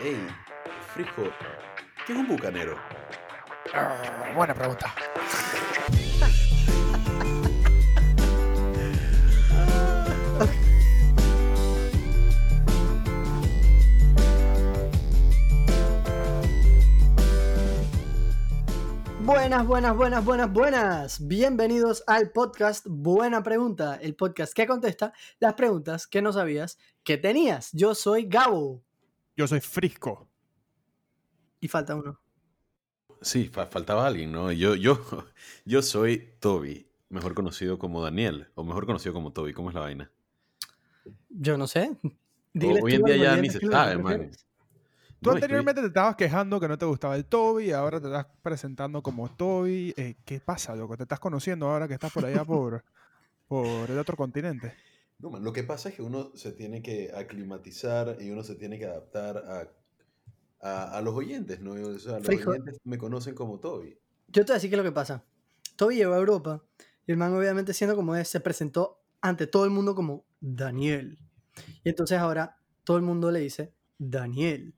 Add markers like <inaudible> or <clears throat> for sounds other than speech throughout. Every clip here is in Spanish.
Hey, Frijo, ¿qué es un bucanero? Ah, buena pregunta. Buenas, buenas, buenas, buenas, buenas. Bienvenidos al podcast Buena Pregunta, el podcast que contesta las preguntas que no sabías que tenías. Yo soy Gabo Yo soy Frisco. y falta uno. Sí, fa- faltaba alguien, ¿no? Yo, yo, <laughs> yo soy Toby, mejor conocido como Daniel, o mejor conocido como Toby. ¿Cómo es la vaina? Yo no sé. hoy en día ya ni se sabe, man. Tú No, anteriormente te estabas quejando que no te gustaba el Toby y ahora te estás presentando como Toby. Eh, ¿Qué pasa, loco? ¿Te estás conociendo ahora que estás por allá por, <laughs> por el otro continente? No, man, lo que pasa es que uno se tiene que aclimatizar y uno se tiene que adaptar a, a, a los oyentes, ¿no? O sea, los Frijo. oyentes me conocen como Toby. Yo te voy a decir qué es lo que pasa. Toby llegó a Europa y el man, obviamente, siendo como es, se presentó ante todo el mundo como Daniel. Y entonces ahora todo el mundo le dice Daniel.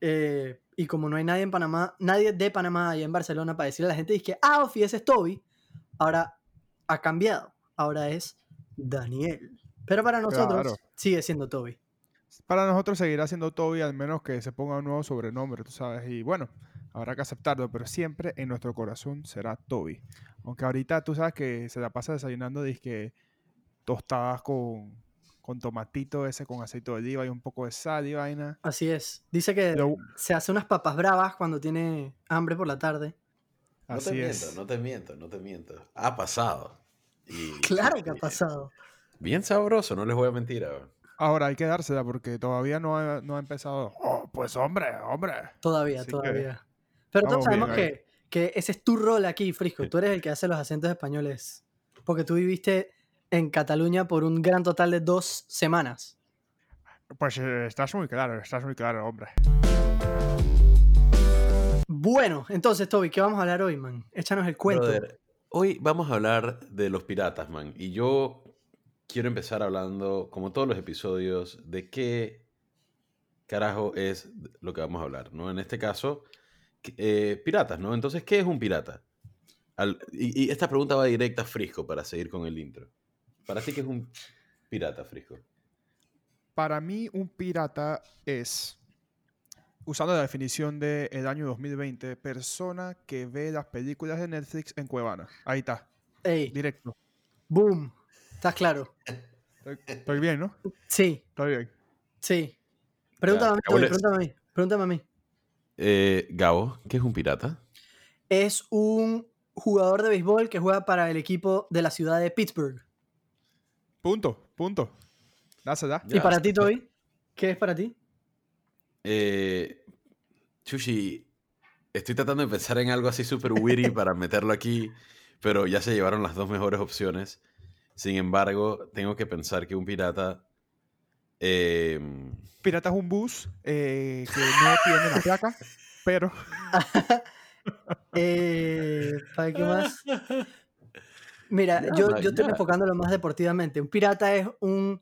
Eh, y como no hay nadie en Panamá, nadie de Panamá allá en Barcelona para decirle a la gente, dice que, ah, Ofi, ese es Toby, ahora ha cambiado. Ahora es Daniel. Pero para nosotros Claro. sigue siendo Toby. Para nosotros seguirá siendo Toby al menos que se ponga un nuevo sobrenombre, tú sabes. Y bueno, habrá que aceptarlo, pero siempre en nuestro corazón será Toby. Aunque ahorita tú sabes que se la pasa desayunando disque tostadas con, con tomatito ese, con aceite de oliva y un poco de sal y vaina. Así es. Dice que Lo- se hace unas papas bravas cuando tiene hambre por la tarde. No así te es. miento, no te miento, no te miento. Ha pasado. Y- Claro que ha y- pasado. Bien sabroso, no les voy a mentir. ah. Ahora hay que dársela porque todavía no ha, no ha empezado. Oh, pues hombre, hombre. Todavía, Así que todavía. Pero todos sabemos que, que ese es tu rol aquí, Frisco. Tú eres el que hace los acentos españoles. Porque tú viviste en Cataluña por un gran total de dos semanas. Pues eh, estás muy claro, estás muy claro, hombre. Bueno, entonces, Toby, ¿qué vamos a hablar hoy, man? Échanos el cuento. Brother, hoy vamos a hablar de los piratas, man. Y yo quiero empezar hablando, como todos los episodios, de qué carajo es lo que vamos a hablar, ¿no? En este caso, eh, piratas, ¿no? Entonces, ¿qué es un pirata? Y, y esta pregunta va directa a Frisco para seguir con el intro. ¿Para ti qué es un pirata, Frisco? Para mí, un pirata es, usando la definición del año 2020, persona que ve las películas de Netflix en Cuevana. Ahí está, Ey, directo. boom. ¿Estás claro? Estoy, estoy bien, ¿no? Sí, Estoy bien. sí. Pregúntame a mí, pregúntame a mí. Pregúntame a mí. Eh, Gabo, ¿qué es un pirata? Es un jugador de béisbol que juega para el equipo de la ciudad de Pittsburgh. Punto, punto. Dásela. ¿Y Ya, para ti, Toby? ¿Qué es para ti? Eh, Chushi, estoy tratando de pensar en algo así súper witty para meterlo aquí, pero ya se llevaron las dos mejores opciones. Sin embargo, tengo que pensar que un pirata... eh, Pirata es un bus eh, que no tiene la placa, pero <laughs> Eh, ¿Para qué más? Mira, yo, yo estoy enfocándolo más deportivamente. Un pirata es un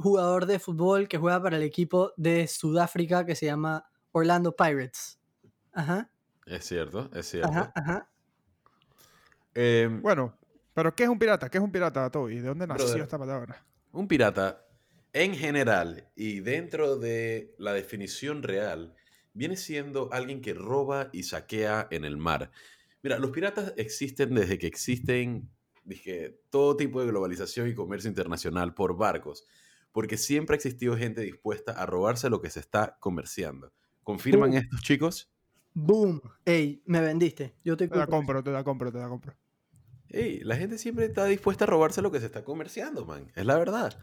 jugador de fútbol que juega para el equipo de Sudáfrica que se llama Orlando Pirates. Ajá, es cierto, es cierto. ajá, ajá. Eh, bueno. ¿Pero qué es un pirata? ¿Qué es un pirata, Toby? ¿De dónde nació Brother. esta palabra? Un pirata, en general y dentro de la definición real, viene siendo alguien que roba y saquea en el mar. Mira, los piratas existen desde que existen dije, todo tipo de globalización y comercio internacional por barcos, porque siempre ha existido gente dispuesta a robarse lo que se está comerciando. ¿Confirman Uh. estos chicos? Boom. Ey, me vendiste. Yo te Te la compro. compro, te la compro, te la compro. Ey, la gente siempre está dispuesta a robarse lo que se está comerciando, man. Es la verdad.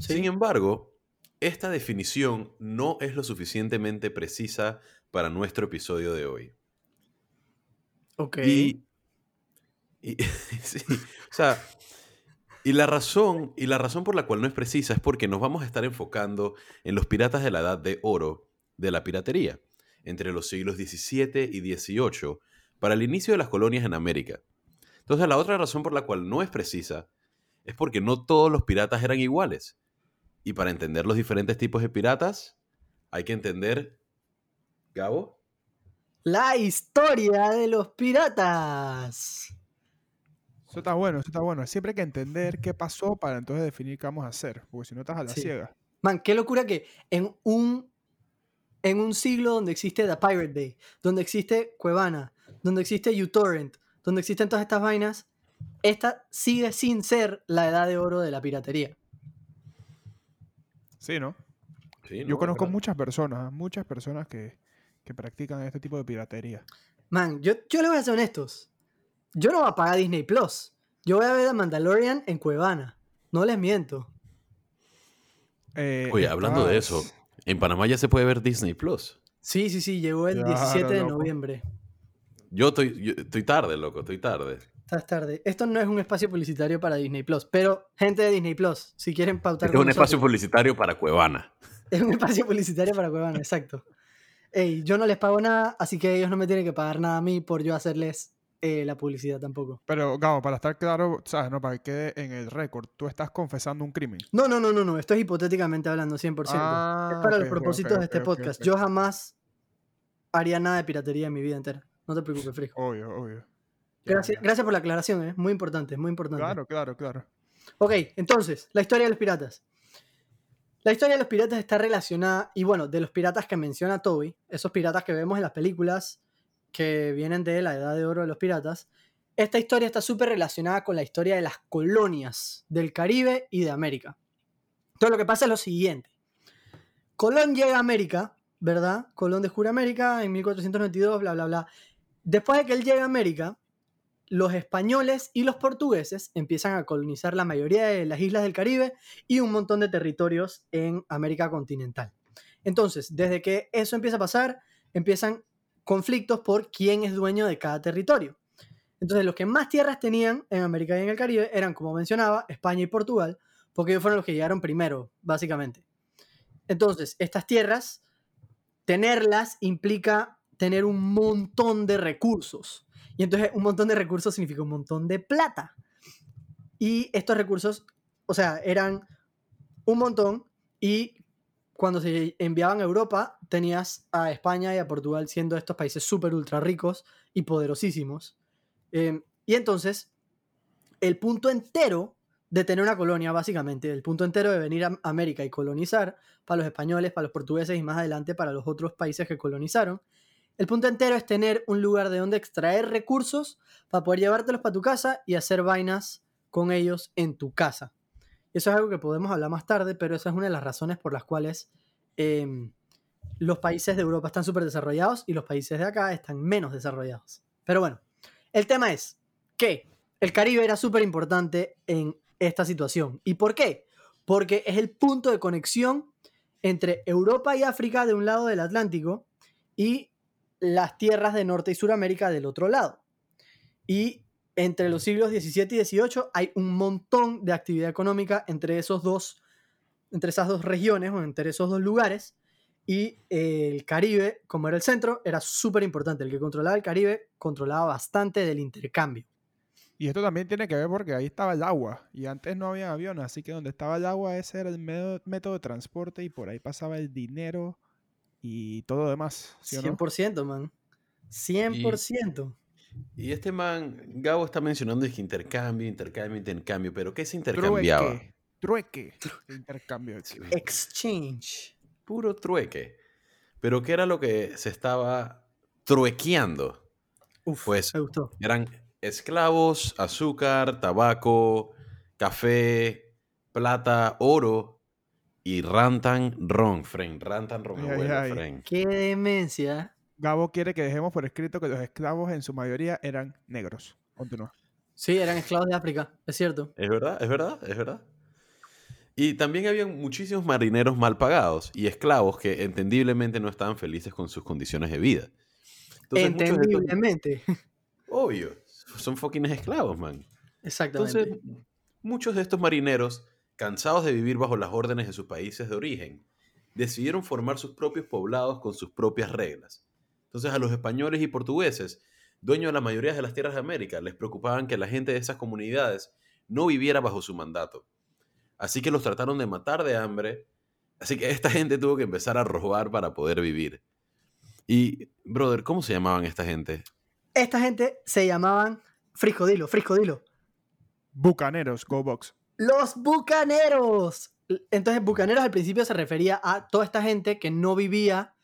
Sí. Sin embargo, esta definición no es lo suficientemente precisa para nuestro episodio de hoy. Ok. Y, y- <laughs> sí, o sea, y la razón y la razón por la cual no es precisa es porque nos vamos a estar enfocando en los piratas de la edad de oro de la piratería entre los siglos XVII y XVIII para el inicio de las colonias en América. Entonces, la otra razón por la cual no es precisa es porque no todos los piratas eran iguales. Y para entender los diferentes tipos de piratas, hay que entender, Gabo. La historia de los piratas. Eso está bueno, eso está bueno. Siempre hay que entender qué pasó para entonces definir qué vamos a hacer, porque si no estás a la Sí. ciega. Man, qué locura que en un, en un siglo donde existe The Pirate Bay, donde existe Cuevana, donde existe uTorrent, donde existen todas estas vainas, esta sigue sin ser la edad de oro de la piratería. Sí, ¿no? Sí, no, Yo conozco muchas personas, muchas personas que, que practican este tipo de piratería. Man, yo, yo le voy a ser honestos. Yo no voy a pagar Disney Plus. Yo voy a ver a Mandalorian en Cuevana. No les miento. Eh, Oye, hablando de eso, en Panamá ya se puede ver Disney Plus. Sí, sí, sí, llegó el Claro, 17 de loco. noviembre. Yo estoy, yo estoy tarde, loco, estoy tarde. Estás tarde. Esto no es un espacio publicitario para Disney Plus, pero gente de Disney Plus, si quieren pautar Es con un espacio publicitario para Cuevana. Es un espacio publicitario para Cuevana, exacto. Ey, yo no les pago nada, así que ellos no me tienen que pagar nada a mí por yo hacerles eh, la publicidad tampoco. Pero, Gabo, para estar claro, ¿sabes? No, para que quede en el récord, tú estás confesando un crimen. No, no, no, no, no. Esto es hipotéticamente hablando, 100%. es Ah, para ok, los propósitos de este podcast. Yo jamás haría nada de piratería en mi vida entera. No te preocupes, Frijo. Obvio, obvio. Gracias, gracias por la aclaración, es muy importante, muy importante. Claro, claro, claro. Ok, entonces, la historia de los piratas. La historia de los piratas está relacionada, y bueno, de los piratas que menciona Toby, esos piratas que vemos en las películas que vienen de la edad de oro de los piratas, esta historia está súper relacionada con la historia de las colonias del Caribe y de América. Entonces lo que pasa es lo siguiente. Colón llega a América, ¿verdad? Colón descubre América en 1492, bla, bla, bla. Después de que él llega a América, los españoles y los portugueses empiezan a colonizar la mayoría de las islas del Caribe y un montón de territorios en América continental. Entonces, desde que eso empieza a pasar, empiezan conflictos por quién es dueño de cada territorio. Entonces, los que más tierras tenían en América y en el Caribe eran, como mencionaba, España y Portugal, porque ellos fueron los que llegaron primero, básicamente. Entonces, estas tierras, tenerlas implica tener un montón de recursos. Y entonces un montón de recursos significa un montón de plata. Y estos recursos, o sea, eran un montón y cuando se enviaban a Europa tenías a España y a Portugal siendo estos países súper ultra ricos y poderosísimos. Eh, y entonces, el punto entero de tener una colonia, básicamente, el punto entero de venir a América y colonizar para los españoles, para los portugueses y más adelante para los otros países que colonizaron, el punto entero es tener un lugar de donde extraer recursos para poder llevártelos para tu casa y hacer vainas con ellos en tu casa. Eso es algo que podemos hablar más tarde, pero esa es una de las razones por las cuales eh, los países de Europa están súper desarrollados y los países de acá están menos desarrollados. Pero bueno, el tema es que el Caribe era súper importante en esta situación. ¿Y por qué? Porque es el punto de conexión entre Europa y África de un lado del Atlántico y las tierras de Norte y Suramérica del otro lado. Y entre los siglos XVII y XVIII hay un montón de actividad económica entre, esos dos, entre esas dos regiones o entre esos dos lugares. Y eh, el Caribe, como era el centro, era súper importante. El que controlaba el Caribe controlaba bastante del intercambio. Y esto también tiene que ver porque ahí estaba el agua y antes no había aviones, así que donde estaba el agua ese era el método de transporte y por ahí pasaba el dinero y todo lo demás. ¿sí o no? 100%, man. 100%. Y este man, Gabo está mencionando es que intercambio, intercambio, intercambio, pero ¿qué se intercambiaba? Trueque. Trueque. <laughs> de intercambio. Exchange. Puro trueque. Pero ¿qué era lo que se estaba truequeando? Uf, Pues me gustó. eran esclavos, azúcar, tabaco, café, plata, oro y rantan ron, fren. Rantan ron, Ay, abuelo, ay. fren. Qué demencia. Gabo quiere que dejemos por escrito que los esclavos en su mayoría eran negros. Continúa. Sí, eran esclavos de África, es cierto. Es verdad, es verdad, es verdad. Y también había muchísimos marineros mal pagados y esclavos que entendiblemente no estaban felices con sus condiciones de vida. Entonces, estos- Entendiblemente. obvio, son fucking esclavos, man. Exactamente. Entonces, muchos de estos marineros, cansados de vivir bajo las órdenes de sus países de origen, decidieron formar sus propios poblados con sus propias reglas. Entonces, a los españoles y portugueses, dueños de la mayoría de las tierras de América, les preocupaban que la gente de esas comunidades no viviera bajo su mandato. Así que los trataron de matar de hambre Así que esta gente tuvo que empezar a robar para poder vivir. Y, brother, ¿cómo se llamaban esta gente? Esta gente se llamaban. Frisco, dilo, Frisco, dilo. Bucaneros, Go Box. Los bucaneros. Entonces, bucaneros al principio se refería a toda esta gente que no vivía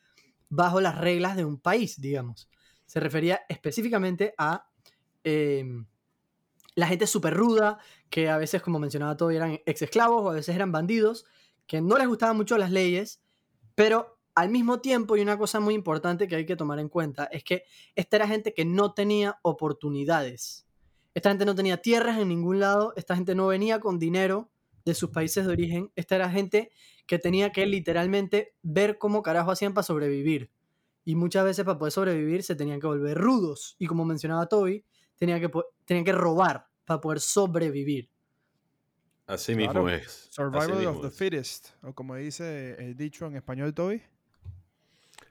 bajo las reglas de un país, digamos. Se refería específicamente a em, la gente súper ruda, que a veces, como mencionaba todo, eran ex esclavos o a veces eran bandidos, que no les gustaban mucho las leyes, pero al mismo tiempo, y una cosa muy importante que hay que tomar en cuenta, es que esta era gente que no tenía oportunidades. Esta gente no tenía tierras en ningún lado, esta gente no venía con dinero de sus países de origen, esta era gente que tenía que literalmente ver cómo carajo hacían para sobrevivir. Y muchas veces para poder sobrevivir se tenían que volver rudos. Y como mencionaba Toby, tenían que, tenían que robar para poder sobrevivir. Así mismo es. Survival of the fittest, o como dice el dicho en español, Toby.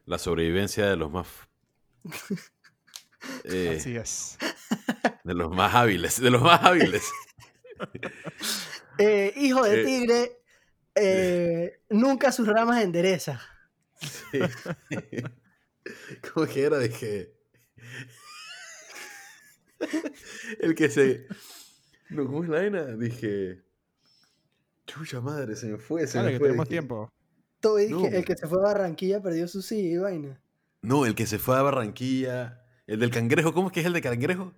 La sobrevivencia de los más. <laughs> Eh, Así es. De los más hábiles, de los más hábiles. <laughs> Eh, hijo de eh, tigre, nunca sus ramas endereza. Sí. <laughs> ¿Cómo que era? Dije. <laughs> El que se. No, ¿cómo es la vaina? Dije. Chucha madre, se me fue. Se me que fue, tenemos tiempo. Todo dije, el que se fue a Barranquilla perdió su sí y vaina. No, el que se fue a Barranquilla. El del cangrejo, ¿cómo es que es el del cangrejo?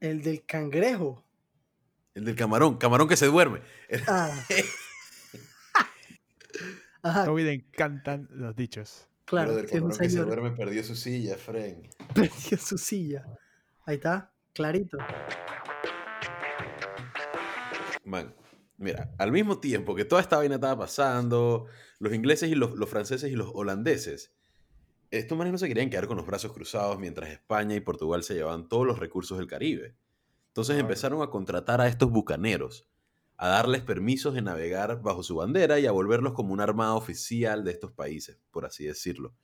El del cangrejo. El del camarón, camarón que se duerme. Ah. <laughs> Ajá. Toby le encantan los dichos. Claro, Pero del camarón que se duerme perdió su silla, Fren. <laughs> Perdió su silla. Ahí está, clarito. Man, mira, al mismo tiempo que toda esta vaina estaba pasando, los ingleses y los, franceses y los holandeses, estos manes no se querían quedar con los brazos cruzados mientras España y Portugal se llevaban todos los recursos del Caribe. Entonces empezaron a contratar a estos bucaneros, a darles permisos de navegar bajo su bandera y a volverlos como una armada oficial de estos países, por así decirlo.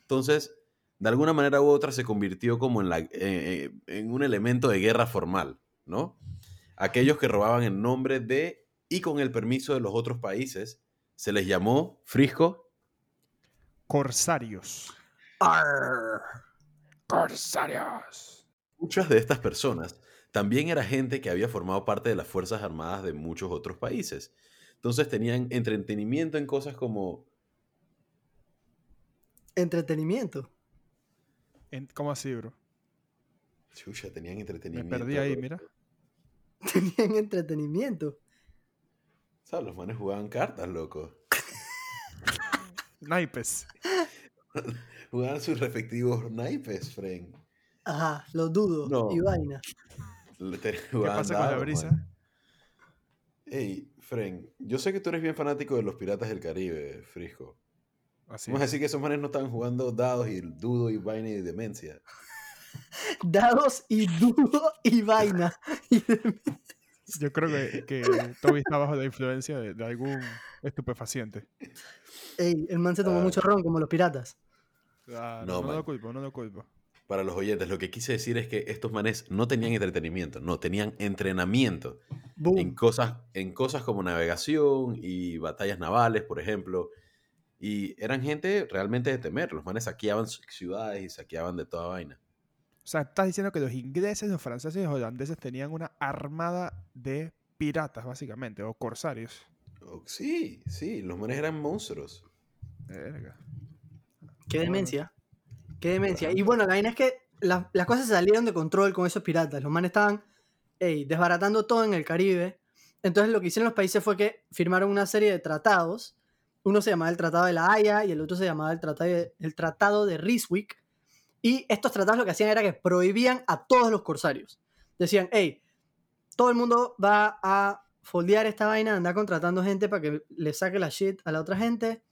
Entonces, de alguna manera u otra se convirtió como en, la, eh, eh, en un elemento de guerra formal, ¿no? Aquellos que robaban en nombre de y con el permiso de los otros países se les llamó, Frisco, corsarios. Corsarios. Muchas de estas personas también era gente que había formado parte de las Fuerzas Armadas de muchos otros países. Entonces tenían entretenimiento en cosas como... Entretenimiento. ¿Cómo así, bro? Chucha, tenían entretenimiento. Me perdí ahí, mira. <laughs> Tenían entretenimiento. O sea, los manes jugaban cartas, loco. <laughs> naipes. <laughs> jugaban sus respectivos naipes, Fren. Ajá, los dudo y vaina. <laughs> ¿Qué pasa con la brisa? Ey, Fren, yo sé que tú eres bien fanático de los Piratas del Caribe, Frisco. Así Vamos a decir que esos manes no estaban jugando dados y dudo y vaina y demencia. <laughs> dados y dudo y vaina. Y demencia. Yo creo que, que Toby está bajo la influencia de, algún estupefaciente. Ey, el man se tomó ah. mucho ron, como los piratas. no, no lo culpo, no lo culpo. Para los oyentes, lo que quise decir es que estos manes no tenían entretenimiento, no, tenían entrenamiento en cosas, en cosas como navegación y batallas navales, por ejemplo. Y eran gente realmente de temer. Los manes saqueaban ciudades y saqueaban de toda vaina. O sea, estás diciendo que los ingleses, los franceses y los holandeses tenían una armada de piratas, básicamente, o corsarios. Oh, sí, sí, los manes eran monstruos. Qué demencia. Qué demencia. Y bueno, la vaina es que las cosas se salieron de control con esos piratas. Los manes estaban desbaratando todo en el Caribe. Entonces lo que hicieron los países fue que firmaron una serie de tratados. Uno se llamaba el Tratado de la Haya y el otro se llamaba el Tratado de, el tratado de Ryswick y estos tratados lo que hacían era que prohibían a todos los corsarios. Decían, hey, todo el mundo va a foldear esta vaina, andar contratando gente para que le saque la shit a la otra gente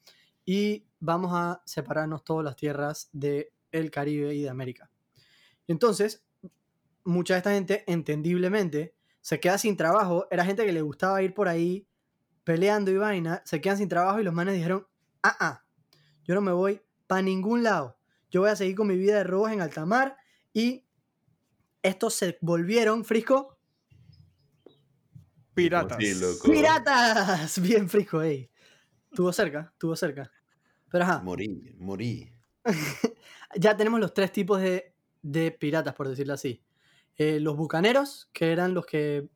y vamos a separarnos todas las tierras del el Caribe y de América. Y entonces, mucha de esta gente, entendiblemente, se queda sin trabajo. Era gente que le gustaba ir por ahí peleando y vaina, se quedan sin trabajo y los manes dijeron, ah, ah, yo no me voy para ningún lado yo voy a seguir con mi vida de robos en alta mar y estos se volvieron, Frisco. Piratas. Piratas. <laughs> Bien, Frisco, ey. Estuvo cerca, estuvo cerca. Pero ajá, Morí, morí. <laughs> ya tenemos los tres tipos de, de piratas, por decirlo así. Eh, los bucaneros, que eran los que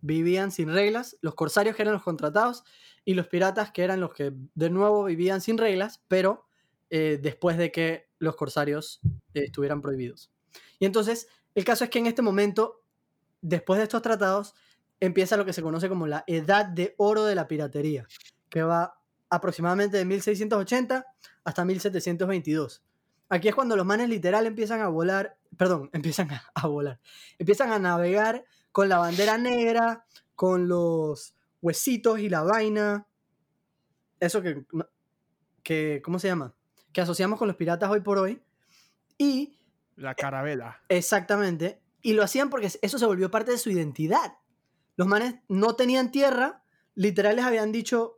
vivían sin reglas, los corsarios, que eran los contratados, y los piratas, que eran los que de nuevo vivían sin reglas, pero eh, después de que los corsarios eh, estuvieran prohibidos. Y entonces, el caso es que en este momento, después de estos tratados, empieza lo que se conoce como la edad de oro de la piratería, que va aproximadamente de 1680 hasta 1722. Aquí es cuando los manes literal empiezan a volar, perdón, <laughs> empiezan a, a volar, empiezan a navegar con la bandera negra, con los huesitos y la vaina. Eso que, que, ¿cómo se llama? Que asociamos con los piratas hoy por hoy. Y La carabela. Exactamente. Y lo hacían porque eso se volvió parte de su identidad. Los manes no tenían tierra, literal les habían dicho,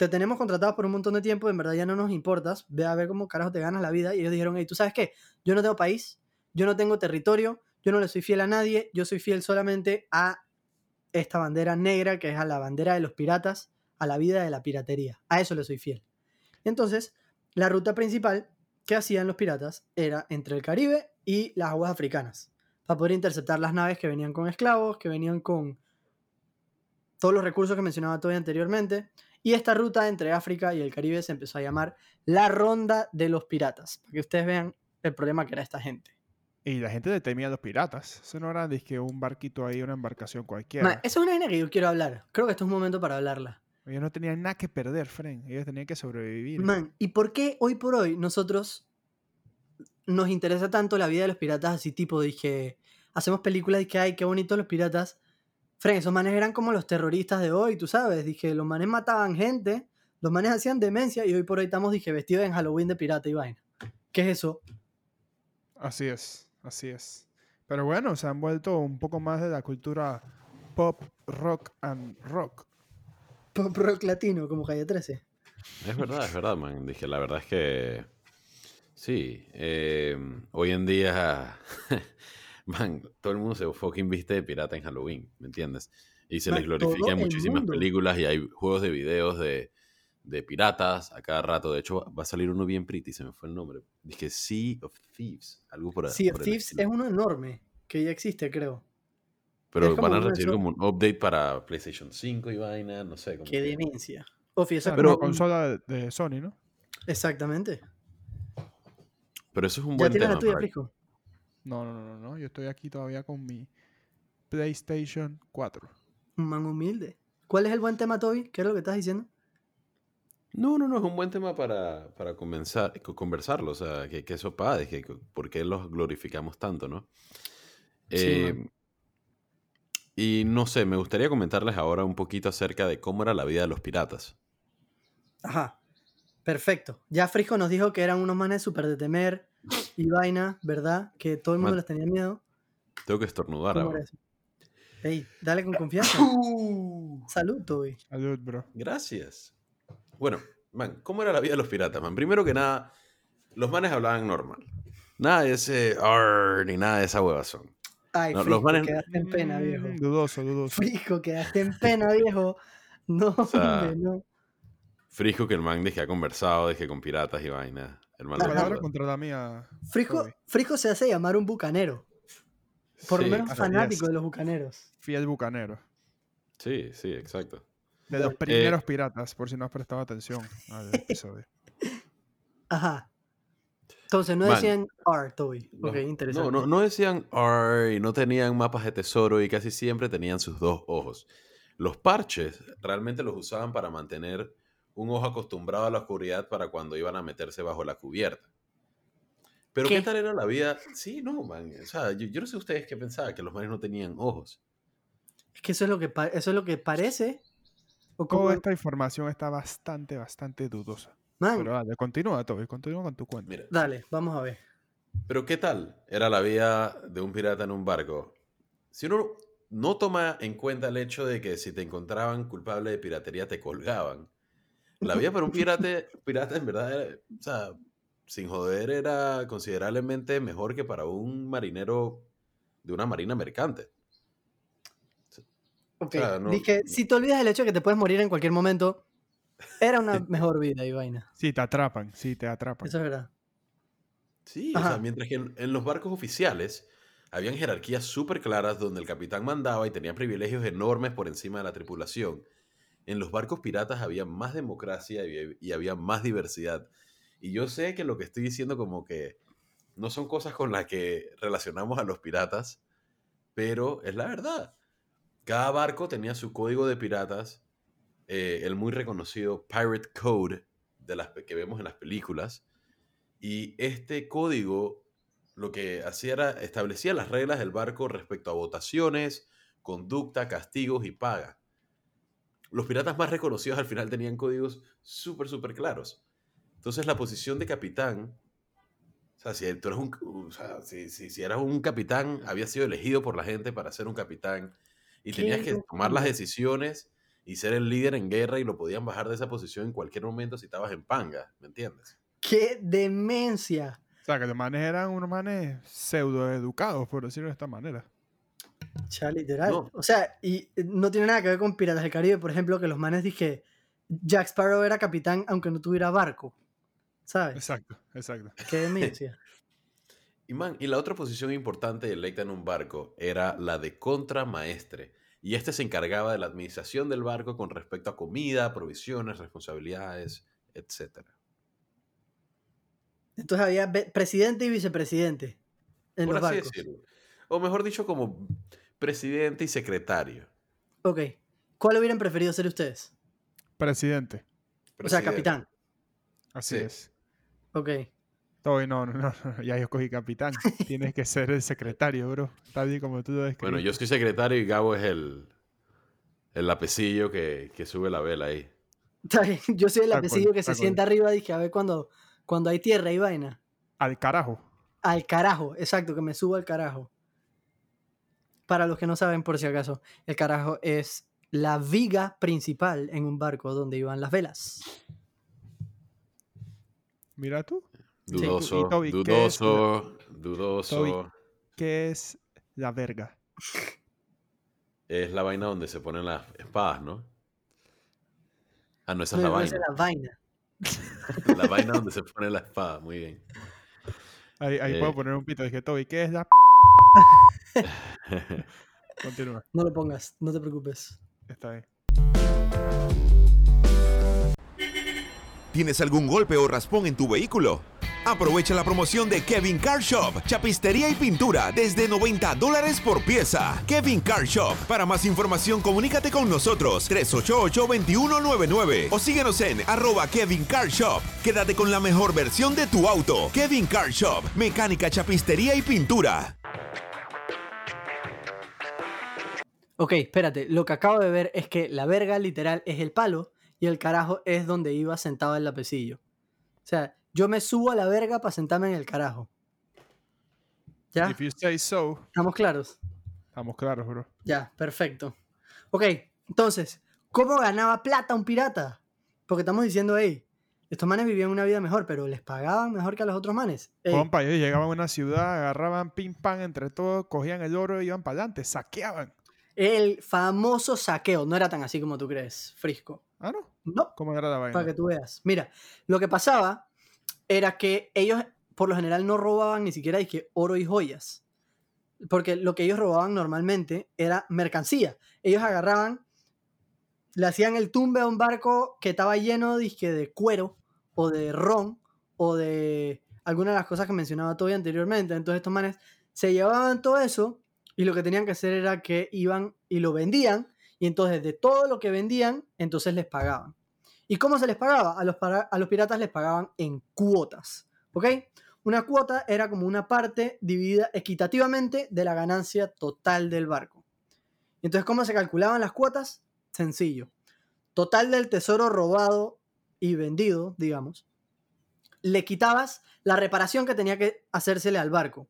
te tenemos contratados por un montón de tiempo, en verdad ya no nos importas, ve a ver cómo carajo te ganas la vida. Y ellos dijeron, hey, ¿tú sabes qué? Yo no tengo país, yo no tengo territorio, yo no le soy fiel a nadie, yo soy fiel solamente a esta bandera negra, que es a la bandera de los piratas, a la vida de la piratería. A eso le soy fiel. Entonces, la ruta principal que hacían los piratas era entre el Caribe y las aguas africanas, para poder interceptar las naves que venían con esclavos, que venían con todos los recursos que mencionaba todavía anteriormente. Y esta ruta entre África y el Caribe se empezó a llamar la Ronda de los Piratas, para que ustedes vean el problema que era esta gente. Y la gente le temía a los piratas. Eso no era que un barquito ahí, una embarcación cualquiera. Ma, esa es una vaina que yo quiero hablar. Creo que esto es un momento para hablarla. Ellos no tenían nada que perder, Fren. Ellos tenían que sobrevivir. Man, ¿y por qué hoy por hoy nosotros nos interesa tanto la vida de los piratas así tipo dije, hacemos películas y que ay, qué bonitos los piratas? Fren, esos manes eran como los terroristas de hoy, tú sabes, dije, los manes mataban gente, los manes hacían demencia y hoy por hoy estamos, dije, vestidos en Halloween de pirata y vaina. ¿Qué es eso? Así es, así es. Pero bueno, se han vuelto un poco más de la cultura pop, rock and rock. Pop rock latino, como Calle 13. Es verdad, es verdad, man. Dije, la verdad es que sí. eh, hoy en día, <laughs> man, todo el mundo se fucking viste de pirata en Halloween, ¿me entiendes? Y se Man, les glorifica en muchísimas mundo. películas y hay juegos de videos de, de piratas a cada rato. De hecho, va a salir uno bien pretty, se me fue el nombre. Dije Sea of Thieves, algo por, Sea of Thieves estilo. es uno enorme, que ya existe, creo. Pero van a recibir como un update para PlayStation 5 y vaina, no sé. como Qué que- demencia. Pero- consola de, Sony, ¿no? Exactamente. Pero eso es un ¿Ya buen tienes tema. la tuya, para-? No, no, no, no, no. Yo estoy aquí todavía con mi PlayStation 4. Un man humilde. ¿Cuál es el buen tema, Toby? ¿Qué es lo que estás diciendo? No, no, no, es un buen tema para, para comenzar, co- conversarlo. O sea, que, que eso padre, que que por qué los glorificamos tanto, ¿no? Sí, Eh, y no sé, me gustaría comentarles ahora un poquito acerca de cómo era la vida de los piratas. Ajá. Perfecto. Ya Frisco nos dijo que eran unos manes súper de temer y vaina, ¿verdad? Que todo el mundo les tenía miedo. Tengo que estornudar ¿Cómo ahora. Ey, dale con confianza. Salud, Toby. Salud, bro. Gracias. Bueno, man, ¿cómo era la vida de los piratas, man? Primero que nada, los manes hablaban normal. Nada de ese "Arr", ni nada de esa huevazón. Ay, No, los manes- quedaste en pena, viejo. Mm, Dudoso, dudoso. Frisco, quedaste en pena, viejo. No, sea, hombre, no. Frisco que el man dije ha conversado, dije con piratas y vaina. Ajá. lo Palabra contra la mía. Frisco, Toby. Frisco se hace llamar un bucanero. Por lo Sí, menos fanático de los bucaneros. Fiel bucanero. Sí, sí, exacto. De Eh, los primeros piratas, por si no has prestado atención al <laughs> episodio. Ajá. Entonces, no Man. decían R, Toby. Ok, interesante. No, no, no decían "Arr", y no tenían mapas de tesoro y casi siempre tenían sus dos ojos. Los parches realmente los usaban para mantener un ojo acostumbrado a la oscuridad para cuando iban a meterse bajo la cubierta. Pero ¿qué, ¿Qué? tal era la vida? Sí, no, man. O sea, yo, yo no sé ustedes qué pensaban, que los manes no tenían ojos. Es que eso es lo que, pa- eso es lo que parece. O como, Toda esta información está bastante, bastante dudosa. man, Pero dale, continúa, Toby, continúa con tu cuento. Mira, dale, vamos a ver. pero ¿qué tal era la vida de un pirata en un barco? Si uno no toma en cuenta el hecho de que si te encontraban culpable de piratería te colgaban. La vida para un pirata, pirata en verdad, era- o sea, sin joder, era considerablemente mejor que para un marinero de una marina mercante. Ok, sea, no- dije, si te olvidas del hecho de que te puedes morir en cualquier momento, Era una <laughs> mejor vida y vaina. Sí, te atrapan, sí, te atrapan. Eso es verdad. Sí, o sea, mientras que en, en los barcos oficiales habían jerarquías súper claras donde el capitán mandaba y tenía privilegios enormes por encima de la tripulación. En los barcos piratas había más democracia y, había más diversidad. Y yo sé que lo que estoy diciendo como que no son cosas con las que relacionamos a los piratas, pero es la verdad. Cada barco tenía su código de piratas, eh, el muy reconocido Pirate Code de las que vemos en las películas. Y este código lo que hacía era establecía las reglas del barco respecto a votaciones, conducta, castigos y paga. Los piratas más reconocidos al final tenían códigos súper, súper claros. Entonces la posición de capitán, o sea, si tú eres un, o sea, si, si- si eras un capitán, habías sido elegido por la gente para ser un capitán y Qué tenías que tomar las decisiones y ser el líder en guerra y lo podían bajar de esa posición en cualquier momento si estabas en panga, ¿me entiendes? ¡Qué demencia! O sea, que los manes eran unos manes pseudo educados, por decirlo de esta manera. Ya, literal. No. O sea, y eh, no tiene nada que ver con Piratas del Caribe, por ejemplo, que los manes dije Jack Sparrow era capitán aunque no tuviera barco. ¿Sabes? Exacto, exacto. Qué demencia. <laughs> Y man, y la otra posición importante electa en un barco era la de contramaestre. Y este se encargaba de la administración del barco con respecto a comida, provisiones, responsabilidades, etc. Entonces había presidente y vicepresidente en Por los así barcos. decirlo. O mejor dicho, como presidente y secretario. Ok. ¿Cuál hubieran preferido ser ustedes? Presidente. O sea, capitán. Así Sí. es. Ok. Todo, no, no, no, no, ya yo escogí capitán. <laughs> Tienes que ser el secretario, bro. Está bien como tú lo describes. Bueno, yo soy secretario y Gabo es el, el lapecillo que, que sube la vela ahí. Yo soy el Tal apellido que se tal sienta arriba, dije, a ver cuando, cuando hay tierra y vaina. Al carajo. Al carajo, exacto, que me subo al carajo. Para los que no saben, por si acaso, el carajo es la viga principal en un barco donde iban las velas. Mira tú. Dudoso, y Toby, ¿qué es dudoso, dudoso. ¿Qué es la verga? Es la vaina donde se ponen las espadas, ¿no? Ah, no, esa No, es la esa vaina. es la vaina. <laughs> La vaina donde se pone la espada, muy bien. Ahí, ahí Eh. puedo poner un pito. Dije, Toby, ¿qué es la <laughs> Continúa. No lo pongas, no te preocupes. Está bien. ¿Tienes algún golpe o raspón en tu vehículo? Aprovecha la promoción de Kevin Car Shop, chapistería y pintura desde 90 dólares por pieza. Kevin Car Shop. Para más información, comunícate con nosotros 388-2199 o síguenos en arroba Kevin Car Shop. Quédate con la mejor versión de tu auto. Kevin Car Shop, mecánica, chapistería y pintura. Ok, espérate, lo que acabo de ver es que la verga literal es el palo y el carajo es donde iba sentado el lapecillo. O sea, yo me subo a la verga para sentarme en el carajo. ¿Ya? If you say so, ¿Estamos claros? estamos claros, bro. Ya, perfecto. Ok, entonces, ¿cómo ganaba plata un pirata? Porque estamos diciendo, hey, estos manes vivían una vida mejor, pero les pagaban mejor que a los otros manes. Ey, Compa, ellos llegaban a una ciudad, agarraban pim pam entre todos, cogían el oro y iban para adelante, saqueaban. el famoso saqueo, no era tan así como tú crees, Frisco. Ah, no. No, ¿Cómo era la vaina? para que tú veas. Mira, lo que pasaba era que ellos por lo general no robaban ni siquiera oro y joyas. Porque lo que ellos robaban normalmente era mercancía. Ellos agarraban, le hacían el tumbe a un barco que estaba lleno de cuero o de ron o de alguna de las cosas que mencionaba todavía anteriormente. Entonces estos manes se llevaban todo eso y lo que tenían que hacer era que iban y lo vendían y entonces de todo lo que vendían, entonces les pagaban. ¿Y cómo se les pagaba? A los, piratas les pagaban en cuotas. ¿Ok? Una cuota era como una parte dividida equitativamente de la ganancia total del barco. Entonces, ¿cómo se calculaban las cuotas? Sencillo. Total del tesoro robado y vendido, digamos. Le quitabas la reparación que tenía que hacérsele al barco.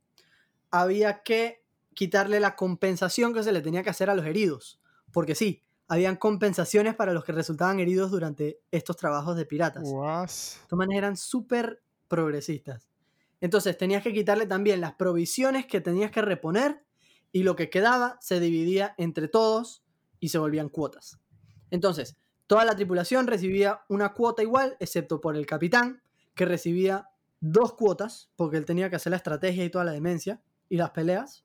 Había que quitarle la compensación que se le tenía que hacer a los heridos. Porque sí, habían compensaciones para los que resultaban heridos durante estos trabajos de piratas. Estos manes eran súper progresistas. Entonces tenías que quitarle también las provisiones que tenías que reponer y lo que quedaba se dividía entre todos y se volvían cuotas. Entonces, Toda la tripulación recibía una cuota igual, excepto por el capitán, que recibía dos cuotas, porque él tenía que hacer la estrategia y toda la demencia y las peleas.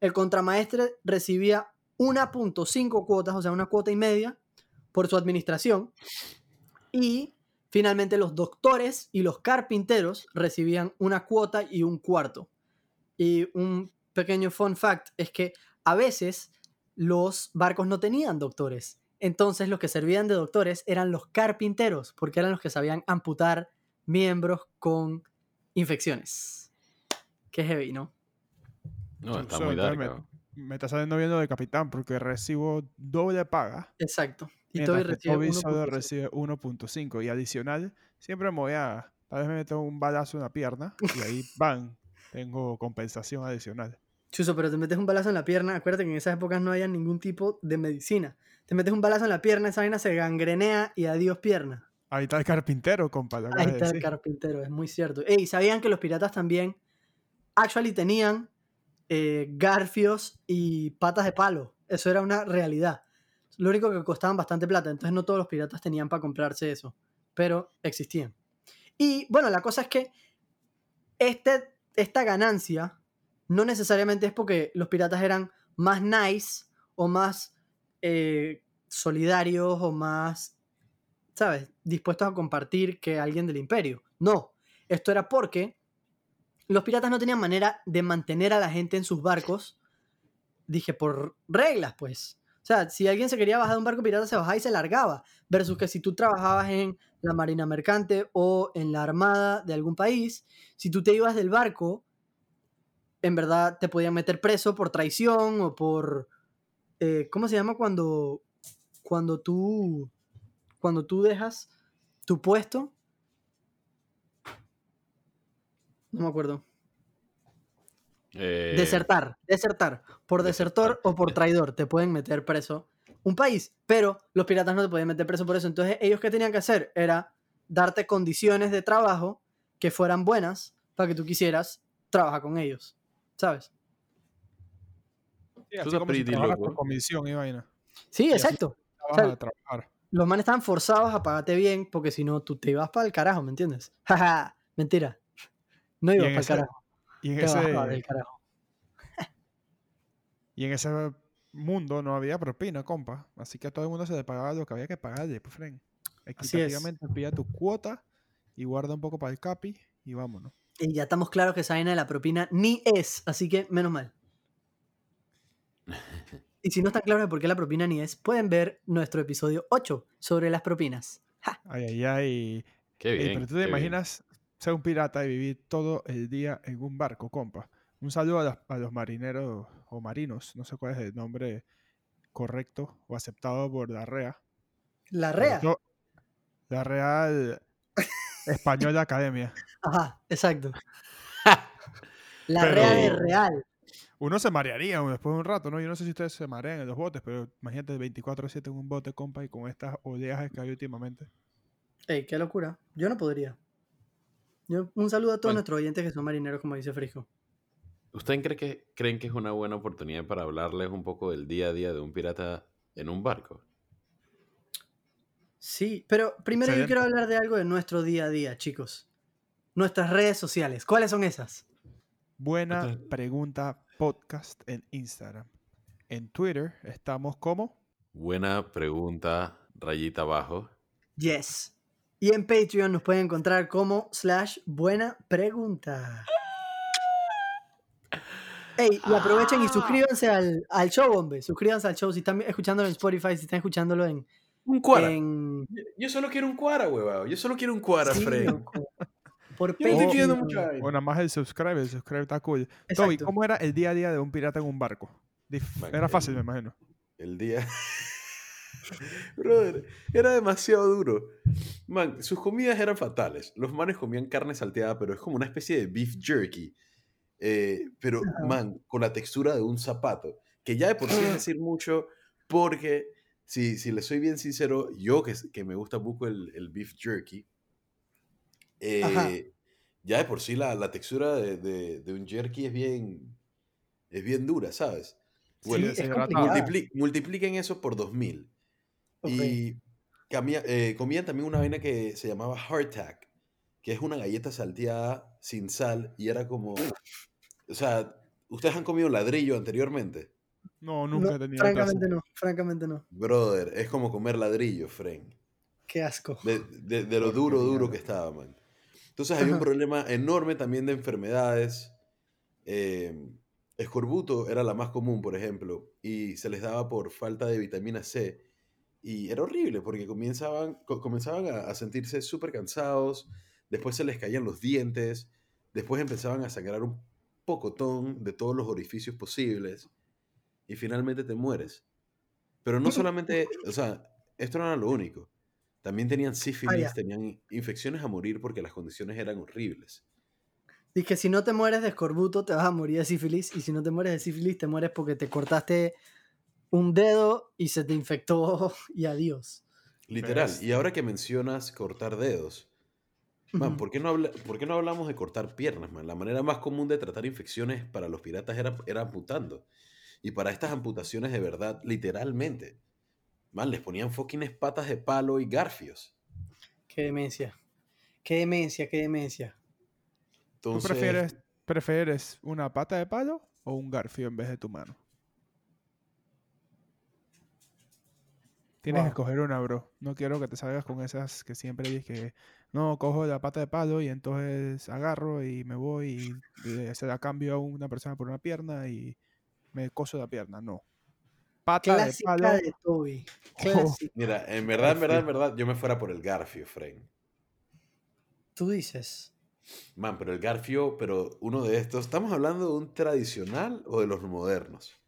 El contramaestre recibía 1.5 cuotas, o sea, una cuota y media, por su administración. Y finalmente los doctores y los carpinteros recibían una cuota y un cuarto. Y un pequeño fun fact es que a veces los barcos no tenían doctores. Entonces los que servían de doctores eran los carpinteros, porque eran los que sabían amputar miembros con infecciones. Qué heavy, ¿no? No, está muy dark. Me, está saliendo viendo de capitán porque recibo doble paga. Exacto. Y Toby recibe Toby solo 1.5. recibe 1.5. Y adicional, siempre me voy a. Tal vez me meto un balazo en la pierna y ahí <laughs> van. Tengo compensación adicional. Chuso, pero te metes un balazo en la pierna. Acuérdate que en esas épocas no había ningún tipo de medicina. Te metes un balazo en la pierna, esa vaina se gangrenea y adiós pierna. Ahí está el carpintero, compa. Ahí está el carpintero, es muy cierto. Ey, ¿sabían que los piratas también, actually tenían eh, garfios y patas de palo? Eso era una realidad. Lo único que costaban bastante plata, entonces no todos los piratas tenían para comprarse eso, pero existían. Y bueno, la cosa es que este, esta ganancia no necesariamente es porque los piratas eran más nice o más eh, solidarios o más, ¿sabes?, dispuestos a compartir que alguien del imperio. No, esto era porque los piratas no tenían manera de mantener a la gente en sus barcos, dije, por reglas, pues. O sea, si alguien se quería bajar de un barco pirata, se bajaba y se largaba. Versus que si tú trabajabas en la marina mercante o en la armada de algún país, si tú te ibas del barco, en verdad te podían meter preso por traición o por... eh, ¿Cómo se llama cuando, cuando tú... Cuando tú dejas tu puesto? No me acuerdo. Eh, Desertar, desertar. Por desertor o por traidor te pueden meter preso un país, pero los piratas no te podían meter preso por eso. Entonces, ellos que tenían que hacer era darte condiciones de trabajo que fueran buenas para que tú quisieras trabajar con ellos, ¿sabes? Sí, así como si por comisión y vaina. Sí, exacto. Sea. Los manes estaban forzados a pagarte bien porque si no, tú te ibas para el carajo, ¿me entiendes? <laughs> Jaja, mentira. No ibas para el carajo. Y en Te ese, bajabas del carajo. <laughs> y en ese mundo no había propina, compa. Así que a todo el mundo se le pagaba lo que había que pagarle, pues, friend. Así es. Equitativamente pilla tu cuota y guarda un poco para el capi y vámonos. Y ya estamos claros que esa vaina de la propina ni es, así que menos mal. <laughs> Y si no están claros de por qué la propina ni es, pueden ver nuestro episodio 8 sobre las propinas. Ja, Ay, ay, ay. Qué Ey, bien. pero tú te imaginas ser un pirata y vivir todo el día en un barco, compa. Un saludo a los, a los marineros o marinos, no sé cuál es el nombre correcto o aceptado por la REA. La rea. yo- la Real Española <laughs> Academia. Ajá, exacto. <laughs> La Pero- rea de real. Uno se marearía después de un rato, ¿no? Yo no sé si ustedes se marean en los botes, pero imagínate 24-7 en un bote, compa, y con estas oleajes que hay últimamente. Ey, qué locura. Yo no podría. Yo, un saludo a todos Bueno. nuestros oyentes que son marineros, como dice Frisco. ¿Ustedes creen que, creen que es una buena oportunidad para hablarles un poco del día a día de un pirata en un barco? Sí, pero primero yo quiero hablar de algo de nuestro día a día, chicos. Nuestras redes sociales. ¿Cuáles son esas? Buena Otra- pregunta podcast en Instagram. En Twitter estamos como Buena pregunta, rayita abajo. Yes. Y en Patreon nos pueden encontrar como slash buena pregunta. Ey, y aprovechen y suscríbanse al, al show, hombre. Suscríbanse al show si están escuchándolo en Spotify, si están escuchándolo en... Un cuara. en... Yo- solo quiero un cuara, huevado. Yo solo quiero un cuara, Sí, Fred. Por Yo estoy Oh. pidiendo. Bueno, más el subscribe, el subscribe está cool. Toby. ¿cómo era el día a día de un pirata en un barco? Era fácil, me imagino. El día. <laughs> Brother, era demasiado duro. Man, sus comidas eran fatales. Los manes comían carne salteada, pero es como una especie de beef jerky. Eh, pero, man, con la textura de un zapato. Que ya de por sí es decir mucho, porque, si, si le soy bien sincero, yo que, que me gusta mucho el, el beef jerky, eh, ya de por sí la, la textura de, de- de un jerky es bien, es bien dura, ¿sabes? Sí, Bueno, es complicado. multipli- multipliquen eso por 2000. Y eh, comían también una vaina que se llamaba hardtack, que es una galleta salteada sin sal y era como, o sea, ¿ustedes han comido ladrillo anteriormente? No, No, nunca he tenido francamente no, francamente no. Brother, es como comer ladrillo, Fren. Qué asco. De, de- de lo duro, duro que estaba, man. Entonces había un problema enorme también de enfermedades. eh, escorbuto era la más común, por ejemplo, y se les daba por falta de vitamina C. Y era horrible porque comenzaban, co- comenzaban a, a sentirse súper cansados, después se les caían los dientes, después empezaban a sangrar un pocotón de todos los orificios posibles y finalmente te mueres. Pero no <laughs> solamente, o sea, esto no era lo único. También tenían sífilis, tenían infecciones a morir porque las condiciones eran horribles. Dice que si no te mueres de escorbuto, te vas a morir de sífilis. Y si no te mueres de sífilis, te mueres porque te cortaste un dedo y se te infectó <laughs> y adiós. Literal. Y ahora que mencionas cortar dedos, man. ¿por qué, no habla- ¿por qué no hablamos de cortar piernas, man? La manera más común de tratar infecciones para los piratas era, era amputando. Y para estas amputaciones de verdad, literalmente, man, les ponían fucking patas de palo y garfios. Qué demencia. Qué demencia, qué demencia. ¿Tú prefieres, prefieres una pata de palo o un garfio en vez de tu mano? Tienes Wow. que escoger una, bro. No quiero que te salgas con esas que siempre dices que no, cojo la pata de palo y entonces agarro y me voy y le- se la cambio a una persona por una pierna y me coso la pierna. No. Pata de Clásica palo. de Toby. <laughs> Oh. Clásica. Mira, en verdad, en verdad, en verdad, yo me fuera por el garfio, Fren. Tú dices. Man, pero el garfio, pero uno de estos, ¿estamos hablando de un tradicional o de los modernos?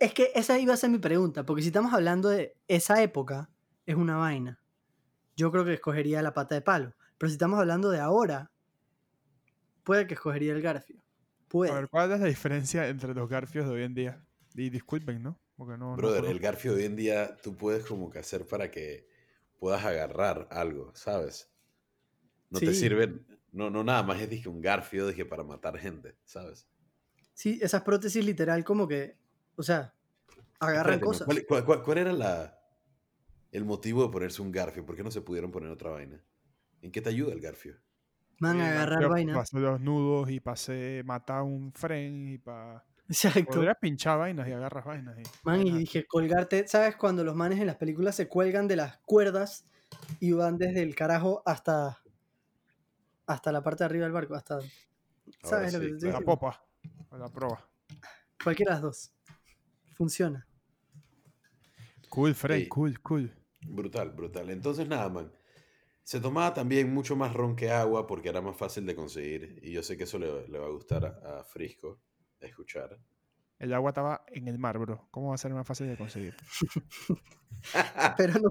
Es que esa iba a ser mi pregunta, porque si estamos hablando de esa época, es una vaina. Yo creo que escogería la pata de palo. Pero si estamos hablando de ahora, puede que escogería el garfio. A Puede. ver, ¿cuál es la diferencia entre los garfios de hoy en día? Y disculpen, ¿no? Porque no. no Brother, el garfio de hoy en día tú puedes como que hacer para que puedas agarrar algo, ¿sabes? No te Sí. sirve, no, no nada más es dije, un garfio dije, para matar gente, ¿sabes? Sí, esas prótesis literal como que, o sea, agarran Espérate, cosas. ¿cuál, cuál- cuál- cuál era la, el motivo de ponerse un garfio? ¿Por qué no se pudieron poner otra vaina? ¿En qué te ayuda el garfio? Van a man, agarrar yo vaina. Pasé los nudos y pasé matar un fren y para. Exacto. Podrías pinchar vainas y agarras vainas. Y, Man, y vainas dije, colgarte, ¿sabes cuando los manes en las películas se cuelgan de las cuerdas y van desde el carajo hasta hasta la parte de arriba del barco? Hasta, Ahora ¿Sabes lo sí, que te la claro. diciendo? popa. A la proa. Cualquiera de las dos. Funciona. Cool, Fren, Sí. cool, cool. Brutal, brutal. Entonces, nada, man. Se tomaba también mucho más ron que agua porque era más fácil de conseguir. Y yo sé que eso le, le va a gustar a, a Frisco escuchar. El agua estaba en el mar, bro. ¿Cómo va a ser más fácil de conseguir? <laughs> Pero no,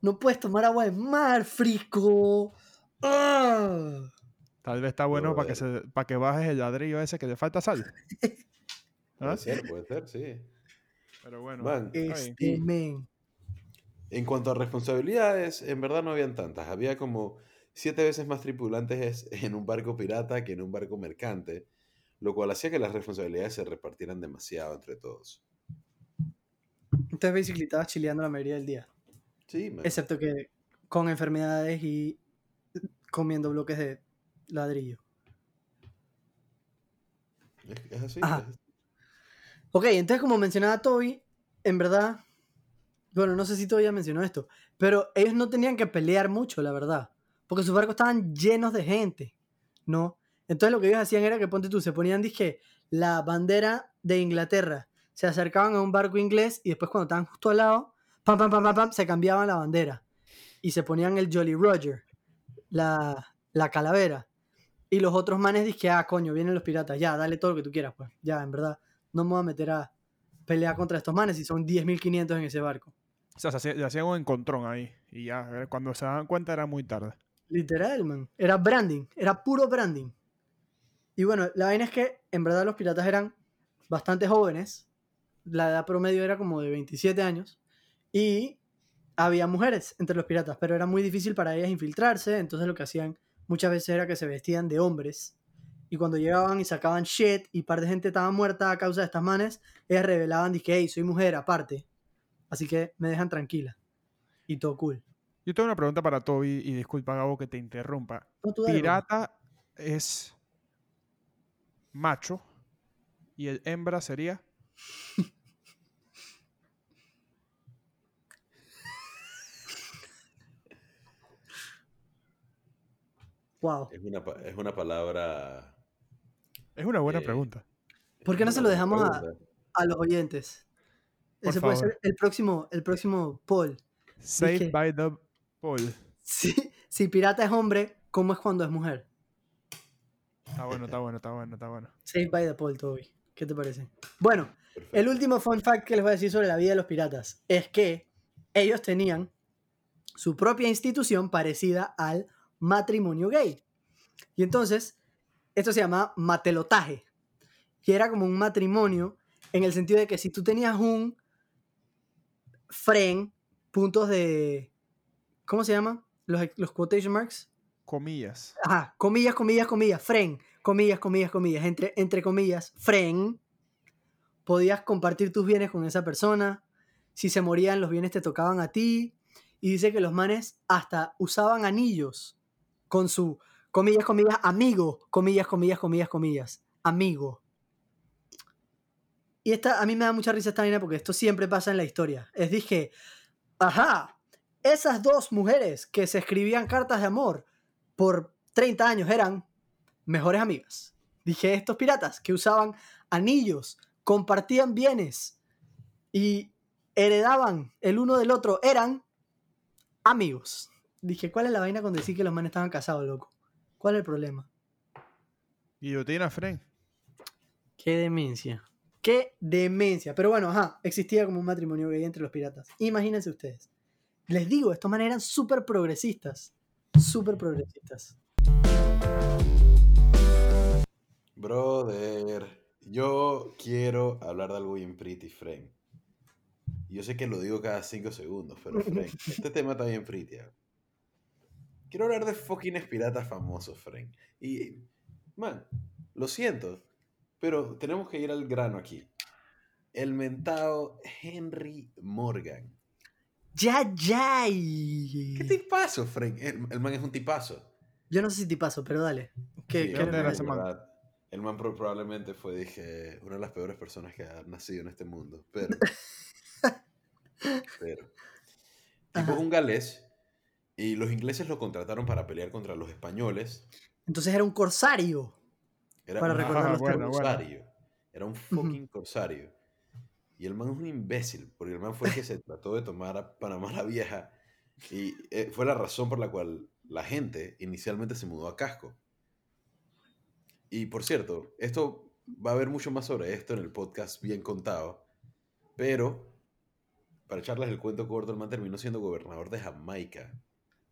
no puedes tomar agua de mar, frico. ¡Ah! Tal vez está bueno para que, se, para que bajes el ladrillo ese que le falta sal. <laughs> ¿Ah? Puede ser, puede ser, sí. Pero bueno. Man. Este men. En cuanto a responsabilidades, en verdad no habían tantas. Había como siete veces más tripulantes en un barco pirata que en un barco mercante, lo cual hacía que las responsabilidades se repartieran demasiado entre todos. Entonces, basically, estabas chileando la mayoría del día. Sí, man. Excepto que con enfermedades y comiendo bloques de ladrillo. Es, es así. Ajá. es- Ok, entonces como mencionaba Toby, en verdad, bueno, no sé si Toby ya mencionó esto, pero ellos no tenían que pelear mucho, la verdad, porque sus barcos estaban llenos de gente, ¿no? Entonces lo que ellos hacían era que, ponte tú, se ponían, dije, la bandera de Inglaterra, se acercaban a un barco inglés y después cuando estaban justo al lado, pam, pam, pam, pam, pam, se cambiaban la bandera y se ponían el Jolly Roger, la, la calavera. Y los otros manes dije, ah, coño, vienen los piratas, ya, dale todo lo que tú quieras, pues, ya, en verdad no me voy a meter a pelear contra estos manes si son 10.500 en ese barco. O sea, se hacía, le hacían un encontrón ahí. Y ya, eh, cuando se daban cuenta era muy tarde. Literal, man. Era branding, era puro branding. Y bueno, la vaina es que en verdad los piratas eran bastante jóvenes. La edad promedio era como de 27 años. Y había mujeres entre los piratas, pero era muy difícil para ellas infiltrarse. Entonces lo que hacían muchas veces era que se vestían de hombres. Y cuando llegaban y sacaban shit y par de gente estaba muerta a causa de estas manes, ellas revelaban, dije, hey, soy mujer aparte. Así que me dejan tranquila. y todo cool. Yo tengo una pregunta para Toby y disculpa, Gabo, que te interrumpa. No, dale. Pirata es macho y el hembra sería. <laughs> Wow. Es una, es una palabra. Es una buena Eh, pregunta. ¿Por qué no se lo dejamos a, los oyentes? Por Ese puede favor. ser el próximo, el próximo poll. Saved dije- by the Paul. Si, si pirata es hombre, ¿cómo es cuando es mujer? Está bueno, está bueno, está bueno, está bueno. Saved by the poll, Toby. ¿Qué te parece? Bueno, Perfecto. el último fun fact que les voy a decir sobre la vida de los piratas es que ellos tenían su propia institución parecida al matrimonio gay. Y entonces, esto se llama matelotaje. Y era como un matrimonio en el sentido de que si tú tenías un friend, puntos de... ¿Cómo se llama? Los, los quotation marks. Comillas. Ajá, comillas, comillas, comillas, friend, comillas, comillas, comillas, entre, entre comillas, friend, podías compartir tus bienes con esa persona, si se morían los bienes te tocaban a ti, y dice que los manes hasta usaban anillos con su, comillas, comillas, amigo, comillas, comillas, comillas, comillas, amigo. Y esta, a mí me da mucha risa esta vaina porque esto siempre pasa en la historia. Es dije, ajá, esas dos mujeres que se escribían cartas de amor por 30 años eran mejores amigas. Dije, estos piratas que usaban anillos, compartían bienes y heredaban el uno del otro, eran amigos. Dije, ¿cuál es la vaina con decir que los manes estaban casados, loco? ¿Cuál es el problema? Guillotina, Fren. Qué demencia. Qué demencia. Pero bueno, ajá, existía como un matrimonio gay entre los piratas. Imagínense ustedes. Les digo, estos manes eran súper progresistas. Súper progresistas. Brother, yo quiero hablar de algo bien pretty, Frank. Yo sé que lo digo cada cinco segundos, pero Frank, <laughs> este tema está bien pretty. ¿ah? Quiero hablar de fucking piratas famosos, Frank. Y, man, lo siento, pero tenemos que ir al grano aquí. El mentado Henry Morgan. Ya, ya. ¿Qué tipazo, Frank? El, el man es un tipazo. Yo no sé si te paso, pero dale. ¿Qué, Sí, qué man? El man pro- probablemente fue, dije, una de las peores personas que ha nacido en este mundo. Pero. <laughs> pero. Tipo Ajá. un galés. Y los ingleses lo contrataron para pelear contra los españoles. Entonces era un corsario. Era Para un recordar fucking los bueno. corsario. Era un fucking corsario. Y el man es un imbécil, porque el man fue el que se <laughs> trató de tomar a Panamá la Vieja. Y eh, fue la razón por la cual la gente inicialmente se mudó a Casco. Y por cierto, esto va a haber mucho más sobre esto en el podcast bien contado. Pero, para echarles el cuento corto, el man terminó siendo gobernador de Jamaica.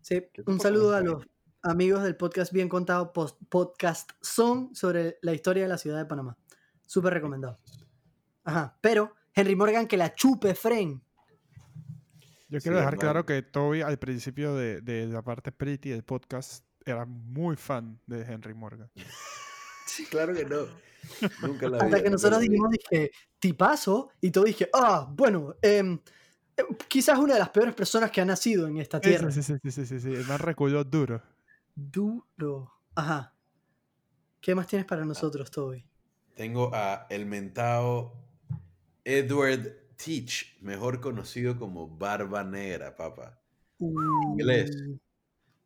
Sí, ¿Qué te un saludo a los amigos del podcast Bien Contado, post- podcast son sobre la historia de la ciudad de Panamá. Súper recomendado. Ajá, pero Henry Morgan que la chupe, Fren. Yo Sí, quiero dejar claro que Toby al principio de, de la parte pretty del podcast era muy fan de Henry Morgan. <laughs> Claro que no. Nunca la Hasta vi, que nosotros dijimos, dije, tipazo, y todo dije, ah, bueno, eh, quizás una de las peores personas que ha nacido en esta tierra. sí, sí, sí, sí, sí, sí. El man reculó duro. Duro. Ajá. ¿Qué más tienes para nosotros, Toby? Tengo a el mentado Edward Teach, mejor conocido como Barba Negra, papá. Inglés. Uh,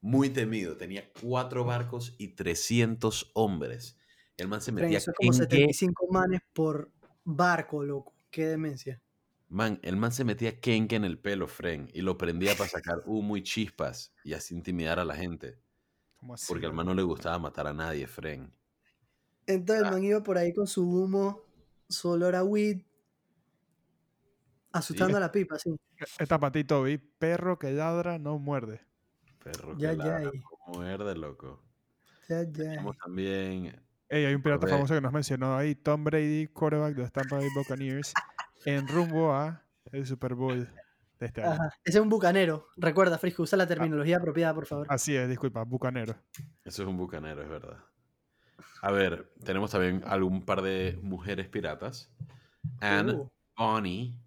Muy temido. Tenía cuatro barcos y 300 hombres. El man se metía eso es como kenke- 75 manes por barco, loco. Qué demencia. Man, el man se metía kenke en el pelo, Fren, y lo prendía para sacar humo y chispas y así intimidar a la gente. ¿Cómo así? Porque al man no le gustaba matar a nadie, Fren. Entonces Ah. el man iba por ahí con su humo, su olor a weed, asustando Sí. a la pipa, sí. Esta para ti, Toby. Perro que ladra no muerde. Perro Ya, que ya, ladra, y- como muerde, loco. Ya, ya. Tenemos también Ey, hay un pirata famoso que nos mencionó ahí, Tom Brady, quarterback de Tampa Bay Buccaneers, en rumbo a el Super Bowl de este año. Ajá. Ese es un bucanero. Recuerda, Frisco, usa la terminología apropiada, por favor. Así es, disculpa, bucanero. Eso es un bucanero, es verdad. A ver, tenemos también algún par de mujeres piratas. Anne, Uh, Bonnie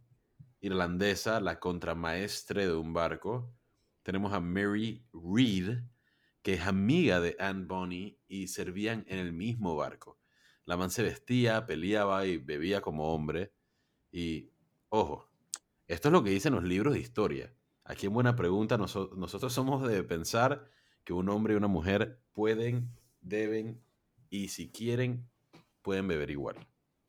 irlandesa, la contramaestre de un barco. Tenemos a Mary Reed, que es amiga de Anne Bonny y servían en el mismo barco. La man se vestía, peleaba y bebía como hombre. Y, ojo, esto es lo que dicen los libros de historia. Aquí en Buena Pregunta, noso- nosotros somos de pensar que un hombre y una mujer pueden, deben y si quieren, pueden beber igual.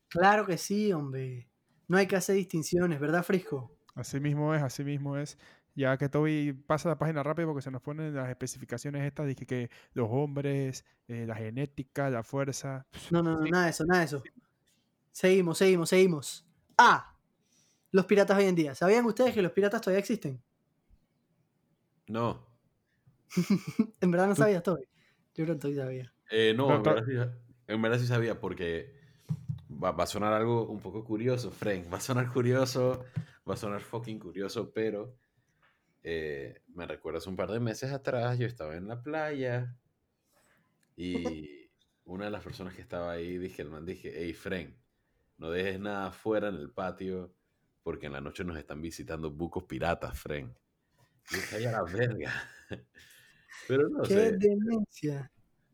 Claro que sí, hombre. No hay que hacer distinciones, ¿verdad, Frisco? Así mismo es, así mismo es. Ya que Toby pasa la página rápido porque se nos ponen las especificaciones estas de que, que los hombres, eh, la genética, la fuerza. No, no, no, nada de eso, nada de eso. Seguimos, seguimos, seguimos. A. Los piratas hoy en día. ¿Sabían ustedes que los piratas todavía existen? No, <laughs> En verdad no sabías, Toby. Yo creo que sabía. eh, no, en verdad, sí, en verdad sí sabía porque va, va a sonar algo un poco curioso, Frank. Va a sonar curioso, va a sonar fucking curioso, pero eh, me recuerdas un par de meses atrás, yo estaba en la playa y <laughs> una de las personas que estaba ahí, dije, el man dije, hey, Frank, no dejes nada afuera en el patio porque en la noche nos están visitando bucos piratas, Frank. Y dije, "Ay, a la verga. <laughs> Pero no ¡Qué sé, demencia!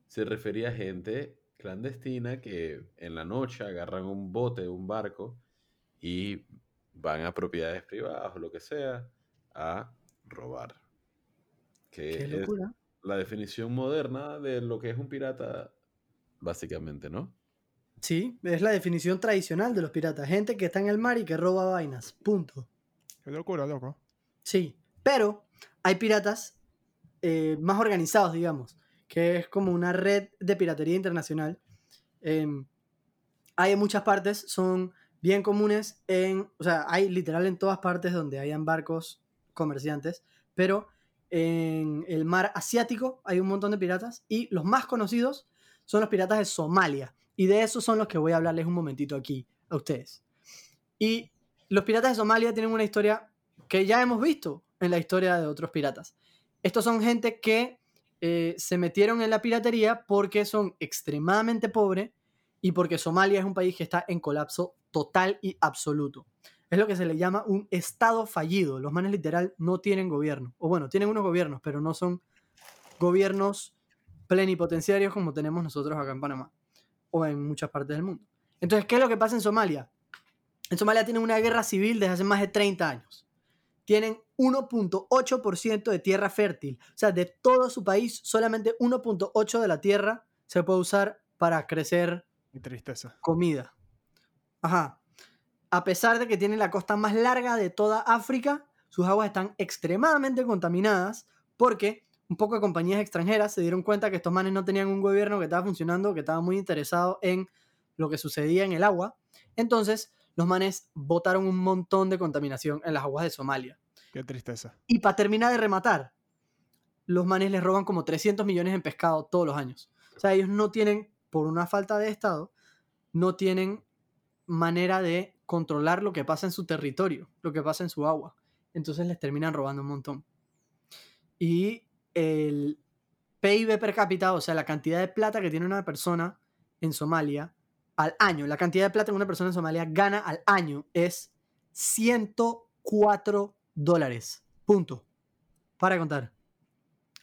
se refería a gente clandestina que en la noche agarran un bote, un barco y van a propiedades privadas o lo que sea a robar. Que ¡Qué es locura! la definición moderna de lo que es un pirata, básicamente, ¿no? Sí, es la definición tradicional de los piratas. Gente que está en el mar y que roba vainas. Punto. Qué locura, loco. Sí, pero hay piratas eh, más organizados, digamos, que es como una red de piratería internacional. Em, hay en muchas partes, son bien comunes en, o sea, hay literal en todas partes donde hayan barcos comerciantes, pero en el mar asiático hay un montón de piratas y los más conocidos son los piratas de Somalia. Y de esos son los que voy a hablarles un momentito aquí a ustedes. Y los piratas de Somalia tienen una historia que ya hemos visto en la historia de otros piratas. Estos son gente que eh, se metieron en la piratería porque son extremadamente pobres y porque Somalia es un país que está en colapso total y absoluto. Es lo que se le llama un estado fallido. Los manes literal no tienen gobierno. O bueno, tienen unos gobiernos, pero no son gobiernos plenipotenciarios como tenemos nosotros acá en Panamá o en muchas partes del mundo. Entonces, ¿qué es lo que pasa en Somalia? En Somalia tienen una guerra civil desde hace más de 30 años. Tienen 1.8% de tierra fértil. O sea, de todo su país, solamente 1.8 de la tierra se puede usar para crecer Mi tristeza. comida. Ajá. A pesar de que tienen la costa más larga de toda África, sus aguas están extremadamente contaminadas porque un poco de compañías extranjeras se dieron cuenta que estos manes no tenían un gobierno que estaba funcionando, que estaba muy interesado en lo que sucedía en el agua. Entonces, los manes botaron un montón de contaminación en las aguas de Somalia. Qué tristeza. Y para terminar de rematar, los manes les roban como 300 millones en pescado todos los años. O sea, ellos no tienen, por una falta de Estado, no tienen manera de controlar lo que pasa en su territorio, lo que pasa en su agua. Entonces les terminan robando un montón. Y el PIB per cápita, o sea, la cantidad de plata que tiene una persona en Somalia al año, la cantidad de plata que una persona en Somalia gana al año es 104 dólares. Punto. Para contar.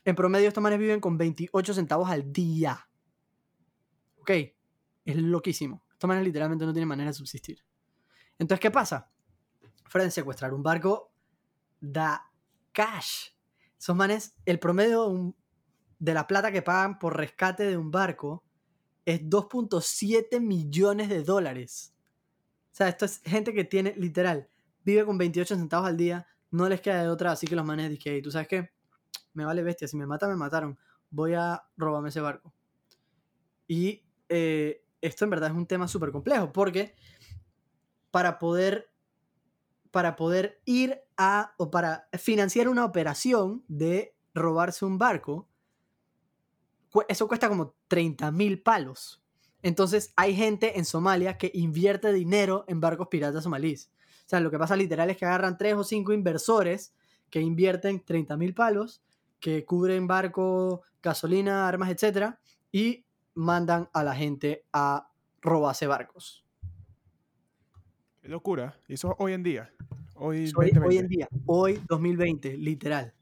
En promedio, estos manes viven con 28 centavos al día. Ok. Es loquísimo. Estos manes literalmente no tienen manera de subsistir. Entonces, ¿qué pasa? De secuestrar un barco, da cash. Esos manes, el promedio de, la plata que pagan por rescate de un barco es 2.7 millones de dólares. O sea, esto es gente que tiene, literal, vive con 28 centavos al día, no les queda de otra, así que los manes dicen, "Ey, ¿tú sabes qué? Me vale bestia, si me matan, me mataron. Voy a robarme ese barco. Y eh, esto en verdad es un tema súper complejo, porque para poder, para poder ir o para financiar una operación de robarse un barco, eso cuesta como 30 mil palos. Entonces hay gente en Somalia que invierte dinero en barcos piratas somalíes. O sea, lo que pasa literal es que agarran tres o cinco inversores que invierten 30 mil palos, que cubren barco, gasolina, armas, etc. Y mandan a la gente a robarse barcos. Qué locura. Y eso hoy en día. Hoy, Hoy, hoy en 2020. día, hoy 2020, literal.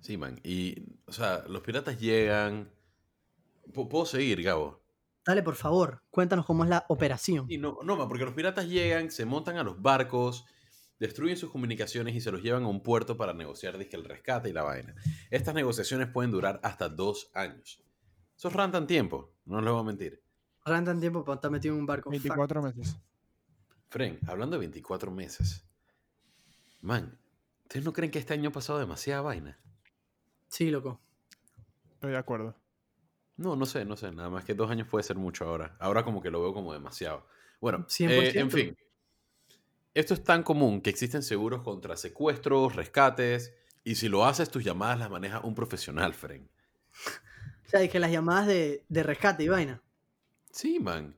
Sí, man. Y, o sea, los piratas llegan. Pu- ¿Puedo seguir, Gabo? Dale, por favor, cuéntanos cómo es la operación. Y no, no, man, porque los piratas llegan, se montan a los barcos, destruyen sus comunicaciones y se los llevan a un puerto para negociar dizque, el rescate y la vaina. Estas negociaciones pueden durar hasta dos años. Eso rantan tiempo, no les voy a mentir. Rantan tiempo para estar metido en un barco. Fuck. 24 meses. Fren, hablando de 24 meses. Man, ¿ustedes no creen que este año ha pasado demasiada vaina? Sí, loco. Estoy de acuerdo. No, no sé, no sé. Nada más que dos años puede ser mucho ahora. Ahora como que lo veo como demasiado. Bueno, 100%. eh, en fin. Esto es tan común que existen seguros contra secuestros, rescates, y si lo haces, tus llamadas las maneja un profesional, Fren. <laughs> O sea, es que las llamadas de, de rescate y vaina. Sí, man.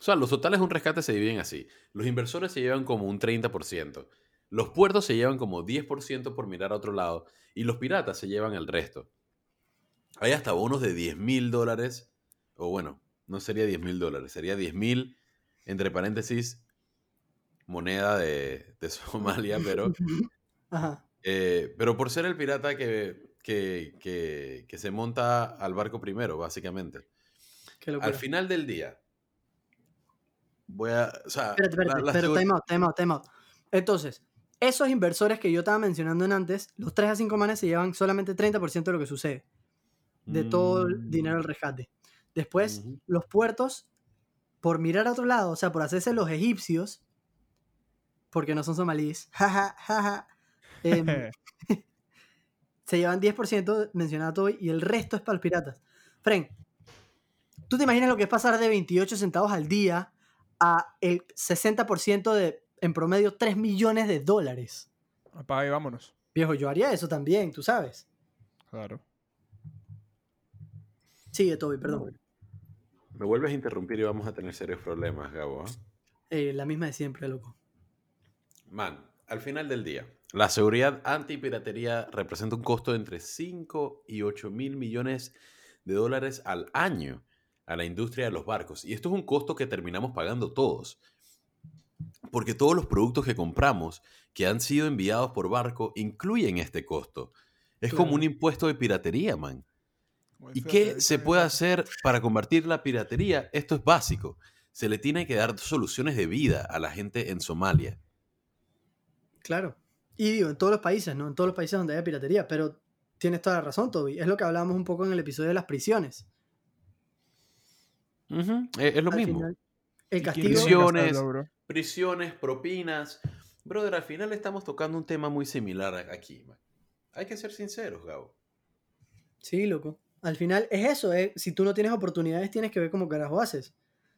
O sea, los totales de un rescate se dividen así. Los inversores se llevan como un 30%. Los puertos se llevan como 10% por mirar a otro lado. Y los piratas se llevan el resto. Hay hasta bonos de 10 mil dólares. O bueno, no sería 10 mil dólares. Sería 10 mil, entre paréntesis, moneda de, de Somalia. Pero, <laughs> Ajá. eh, pero por ser el pirata que, que, que- que se monta al barco primero, básicamente. Al final del día, voy a. O sea, Espérate, espérate, la- la pero time out, time out, time out. Entonces, esos inversores que yo estaba mencionando en antes, los 3 a 5 manes se llevan solamente 30% de lo que sucede, de todo el Mm, dinero del rescate. Después, los puertos, por mirar a otro lado, o sea, por hacerse los egipcios, porque no son somalíes, <laughs> jaja, jaja, em, <laughs> <laughs> se llevan 10% mencionado todo y el resto es para los piratas. Fren, ¿tú te imaginas lo que es pasar de 28 centavos al día a el 60% de, en promedio, 3 millones de dólares? Apaga y vámonos. Viejo, yo haría eso también, tú sabes. Claro. Sigue, Toby, perdón. Me vuelves a interrumpir y vamos a tener serios problemas, Gabo. ¿ah? Eh, la misma de siempre, loco. Man, al final del día, la seguridad antipiratería representa un costo de entre 5 y 8 mil millones de dólares al año a la industria de los barcos. Y esto es un costo que terminamos pagando todos. Porque todos los productos que compramos que han sido enviados por barco incluyen este costo. Es como un impuesto de piratería, man. Muy ¿Y qué se puede hacer para combatir la piratería? Esto es básico. Se le tiene que dar soluciones de vida a la gente en Somalia. Claro. Y digo, en todos los países, ¿no? En todos los países donde haya piratería, pero tienes toda la razón, Toby. Es lo que hablábamos un poco en el episodio de las prisiones. Eh, Es lo Al mismo. final, el ¿Y quién castigo... Prisiones. propinas. Brother, al final estamos tocando un tema muy similar aquí. man. Hay que ser sinceros, Gabo. Sí, loco. Al final es eso, eh. si tú no tienes oportunidades tienes que ver cómo carajo haces.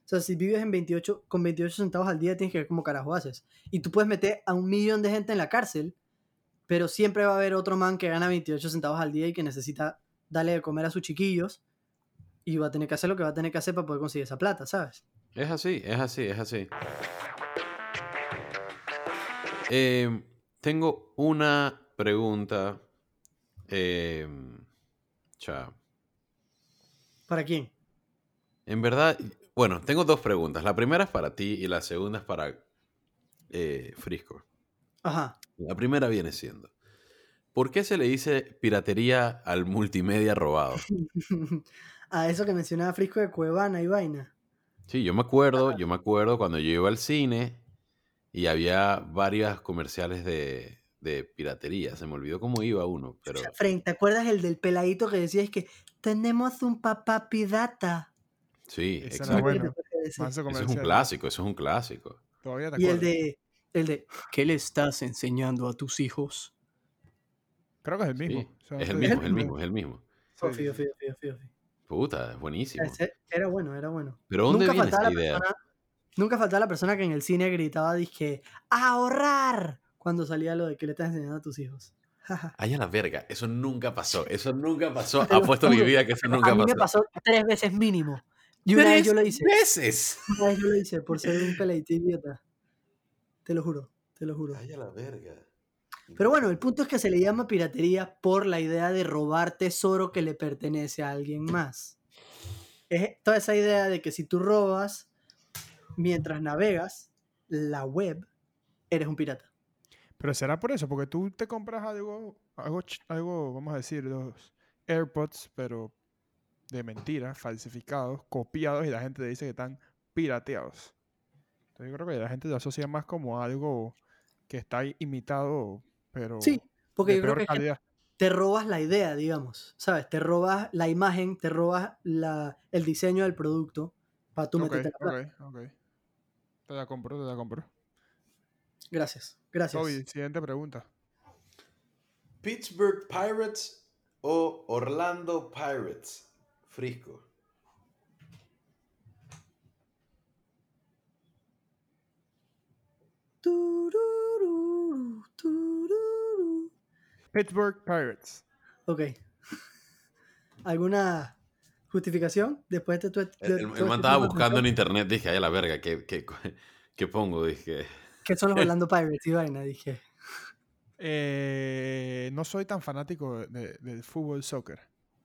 O sea, si vives en 28, con 28 centavos al día tienes que ver cómo carajo haces. Y tú puedes meter a un millón de gente en la cárcel, pero siempre va a haber otro man que gana 28 centavos al día y que necesita darle de comer a sus chiquillos y va a tener que hacer lo que va a tener que hacer para poder conseguir esa plata, ¿sabes? Es así, es así, es así. Eh, tengo una pregunta. Eh, cha. ¿Para quién? En verdad, bueno, tengo dos preguntas. La primera es para ti y la segunda es para eh, Frisco. Ajá. La primera viene siendo, ¿por qué se le dice piratería al multimedia robado? <laughs> a eso que mencionaba Frisco de Cuevana y vaina. Sí, yo me acuerdo, yo me acuerdo cuando yo iba al cine y había varias comerciales de, de piratería. Se me olvidó cómo iba uno, pero O sea, Fren, ¿te acuerdas el del peladito que decía es que tenemos un papá pirata? sí, Ese exacto. bueno. Eso es un clásico, eso es un clásico. Todavía te Y el de, el de, ¿qué le estás enseñando a tus hijos? Creo que es el mismo. Sí, O sea, es el mismo, es el mismo, es el mismo. Sí. Fío, fío, fío, fío, fío. Puta, es buenísimo. Ese- Era bueno, era bueno. Pero ¿dónde Nunca viene esta la idea? persona, nunca faltaba la persona que en el cine gritaba, dije, ¡ahorrar! Cuando salía lo de que le estás enseñando a tus hijos. <laughs> Ay, a la verga, eso nunca pasó, eso nunca pasó. Apuesto mi vida que eso nunca a mí pasó. me pasó tres veces mínimo. Y una vez yo lo hice. veces! Una vez yo lo hice por ser un peladito idiota. Te lo juro, te lo juro. Ay, a la verga. Pero bueno, el punto es que se le llama piratería por la idea de robar tesoro que le pertenece a alguien más. Es toda esa idea de que si tú robas mientras navegas la web, eres un pirata. Pero será por eso, porque tú te compras algo, algo, vamos a decir, los AirPods, pero de mentira, falsificados, copiados, y la gente te dice que están pirateados. Entonces yo creo que la gente lo asocia más como algo que está imitado, pero Sí, porque de yo creo peor que es que calidad. te robas la idea, digamos, ¿sabes? Te robas la imagen, te robas la, el diseño del producto para tú Ok, meterte la plata. ok, ok. Te la compro, te la compro. Gracias, gracias. Toby, siguiente pregunta. Pittsburgh Pirates o Orlando Pirates. Frisco. Tururú, Pittsburgh Pirates. Ok. <laughs> ¿Alguna justificación después de tu... El, de el- man estaba buscando en internet, dije, ay, a la verga, ¿qué, qué, <laughs> qué pongo? Dije, ¿Qué son los <laughs> Orlando Pirates y vaina? Dije. Eh, no soy tan fanático de- de- del fútbol soccer.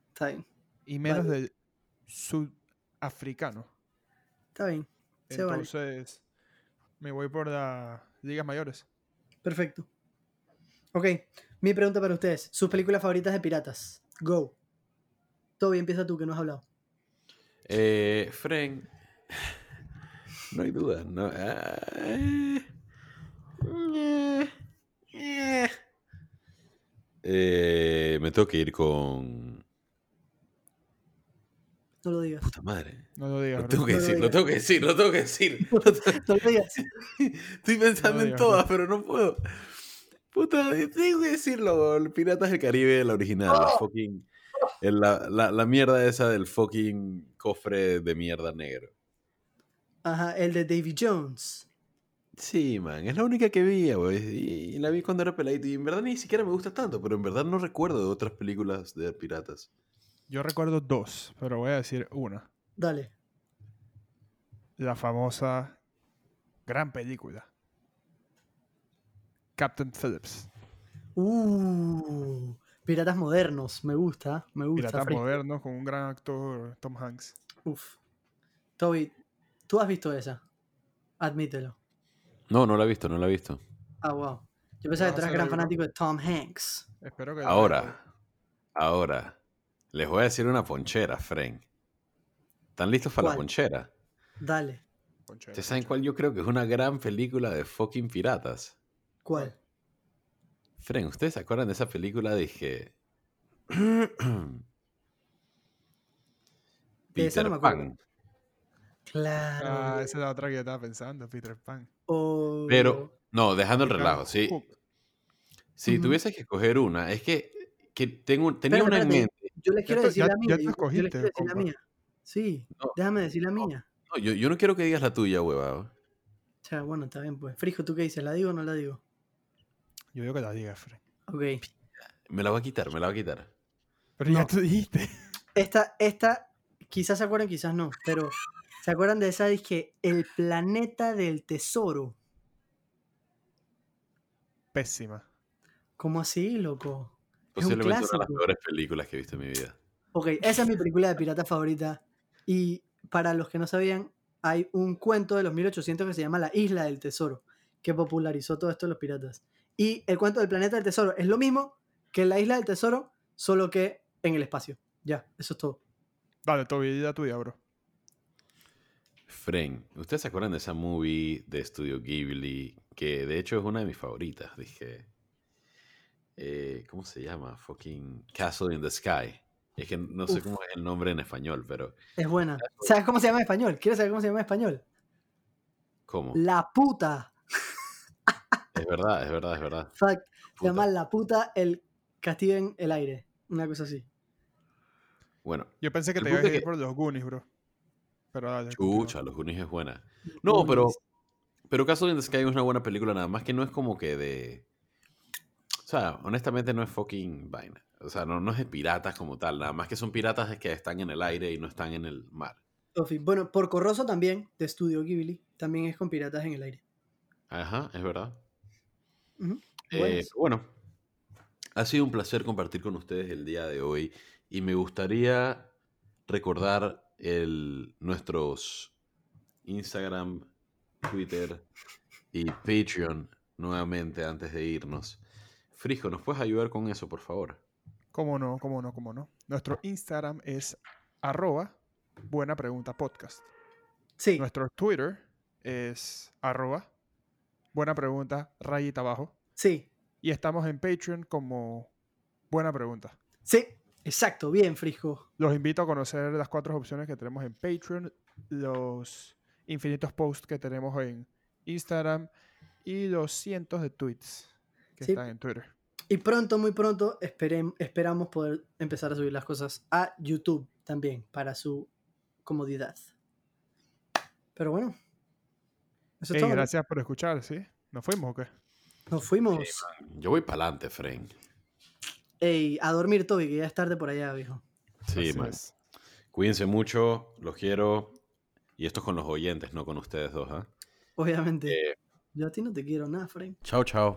Está bien, Y menos Vale. del sudafricano. está bien. Se vale. Entonces, me voy por las ligas mayores. Perfecto. Ok, mi pregunta para ustedes. Sus películas favoritas de piratas. Go. Toby, empieza tú, que no has hablado. eh, Fren, <laughs> no hay duda, no. ah, eh, eh, eh. Eh, me tengo que ir con. No lo digas. Puta madre. No lo digas, Lo bro. tengo que No lo decir, lo tengo que decir, lo tengo que decir. Lo <laughs> tengo- No lo digas. <laughs> Estoy pensando No en digas, todas, bro. pero no puedo. Puta, tengo que decirlo. el Piratas del Caribe, la original. La fucking. el- La, la, la mierda esa del fucking cofre de mierda negro. Ajá, el de Davy Jones. Sí, man, es la única que vi, güey. Y, y la vi cuando era peladito. Y en verdad ni siquiera me gusta tanto, pero en verdad no recuerdo de otras películas de piratas. Yo recuerdo dos, pero voy a decir una. Dale. La famosa gran película. Captain Phillips. Uh, piratas modernos. Me gusta, me gusta. Pirata fresco. moderno con un gran actor, Tom Hanks. Uf. Toby, ¿tú has visto esa? Admítelo. No, no la he visto, no la he visto. Ah, wow. Yo pensaba que tú eras gran fanático de Tom Hanks. Espero que... Ahora, veas, ahora, les voy a decir una ponchera, Fren. ¿Están listos para la ponchera? Dale. Ponchera, ¿Ustedes saben cuál yo creo que es una gran película de fucking piratas? ¿Cuál? Fren, ¿ustedes se acuerdan de esa película? Dije. <clears throat> De esa no. Pan. Claro. Ah, esa es la otra que yo estaba pensando, Peter Pan. Pero, no, dejando el relajo, sí. Hook. Si Ujú. tuviese que escoger una, es que, que tengo, tenía Espérate, una en mente. Yo les quiero decir ya- la ya mía. te yo- yo, les escogiste, quiero decir la mía. Sí, No, déjame decir la mía. No, yo, yo no quiero que digas la tuya, huevado. O sea, bueno, está bien, pues. Frijo, ¿tú qué dices? ¿La digo o no la digo? Yo digo que la diga, Fred. Ok. Me la va a quitar, me la va a quitar. Pero ya tú dijiste. <laughs> Esta, esta, quizás se acuerdan, quizás no, pero ¿se acuerdan de esa? Dije, el planeta del tesoro. Pésima. ¿Cómo así, loco? Es un Posiblemente una de las peores películas que he visto en mi vida. Ok, esa es mi película de pirata favorita. Y para los que no sabían, hay un cuento de los 1800 que se llama La Isla del Tesoro, que popularizó todo esto de los piratas. Y el cuento del planeta del tesoro es lo mismo que la Isla del Tesoro, solo que en el espacio. Ya, eso es todo. Dale, Toby, la tuya, bro. Fren, ¿ustedes se acuerdan de esa movie de Studio Ghibli? Que de hecho es una de mis favoritas. Dije. eh, ¿Cómo se llama? Fucking Castle in the Sky. Es que no sé cómo es el nombre en español, pero. Es buena. ¿Sabes cómo se llama en español? ¿Quieres saber cómo se llama en español? ¿Cómo? La puta. Es verdad, es verdad, es verdad. Fuck. Se llama La puta el castillo en el aire. Una cosa así. Bueno, Yo pensé que te ibas a punto es ir que- por los Goonies, bro. Pero dale. chucha, Los Goonies es buena. No, pero. Goonies. Pero Castle in the Sky es una buena película, nada más que no es como que de. O sea, honestamente no es fucking vaina. O sea, no, no es de piratas como tal, nada más que son piratas que están en el aire y no están en el mar. Bueno, por Corroso también, de Studio Ghibli, también es con piratas en el aire. Ajá, es verdad. Eh, bueno, ha sido un placer compartir con ustedes el día de hoy y me gustaría recordar el, nuestros Instagram, Twitter y Patreon nuevamente antes de irnos. Frisco, ¿nos puedes ayudar con eso, por favor? ¿Cómo no? ¿Cómo no? ¿Cómo no? Nuestro Instagram es arroba buena pregunta podcast. Sí, Nuestro Twitter es arroba buena pregunta rayita abajo. sí, Y estamos en Patreon como buena pregunta. sí. Exacto, bien, Frisco. Los invito a conocer las cuatro opciones que tenemos en Patreon, los infinitos posts que tenemos en Instagram y los cientos de tweets que Sí. están en Twitter. Y pronto, muy pronto, esperem- esperamos poder empezar a subir las cosas a YouTube también, para su comodidad. Pero bueno. Eso es Ey, todo. ¿no? gracias por escuchar, ¿sí? ¿Nos fuimos o qué? Nos fuimos. Yo voy para adelante, Frank. Ey, a dormir, Toby, que ya es tarde por allá, viejo. Sí, Así man. es. Cuídense mucho, los quiero. Y esto es con los oyentes, no con ustedes dos, ¿ah? Obviamente. Eh. Yo a ti no te quiero nada, Frank. Chao, chao.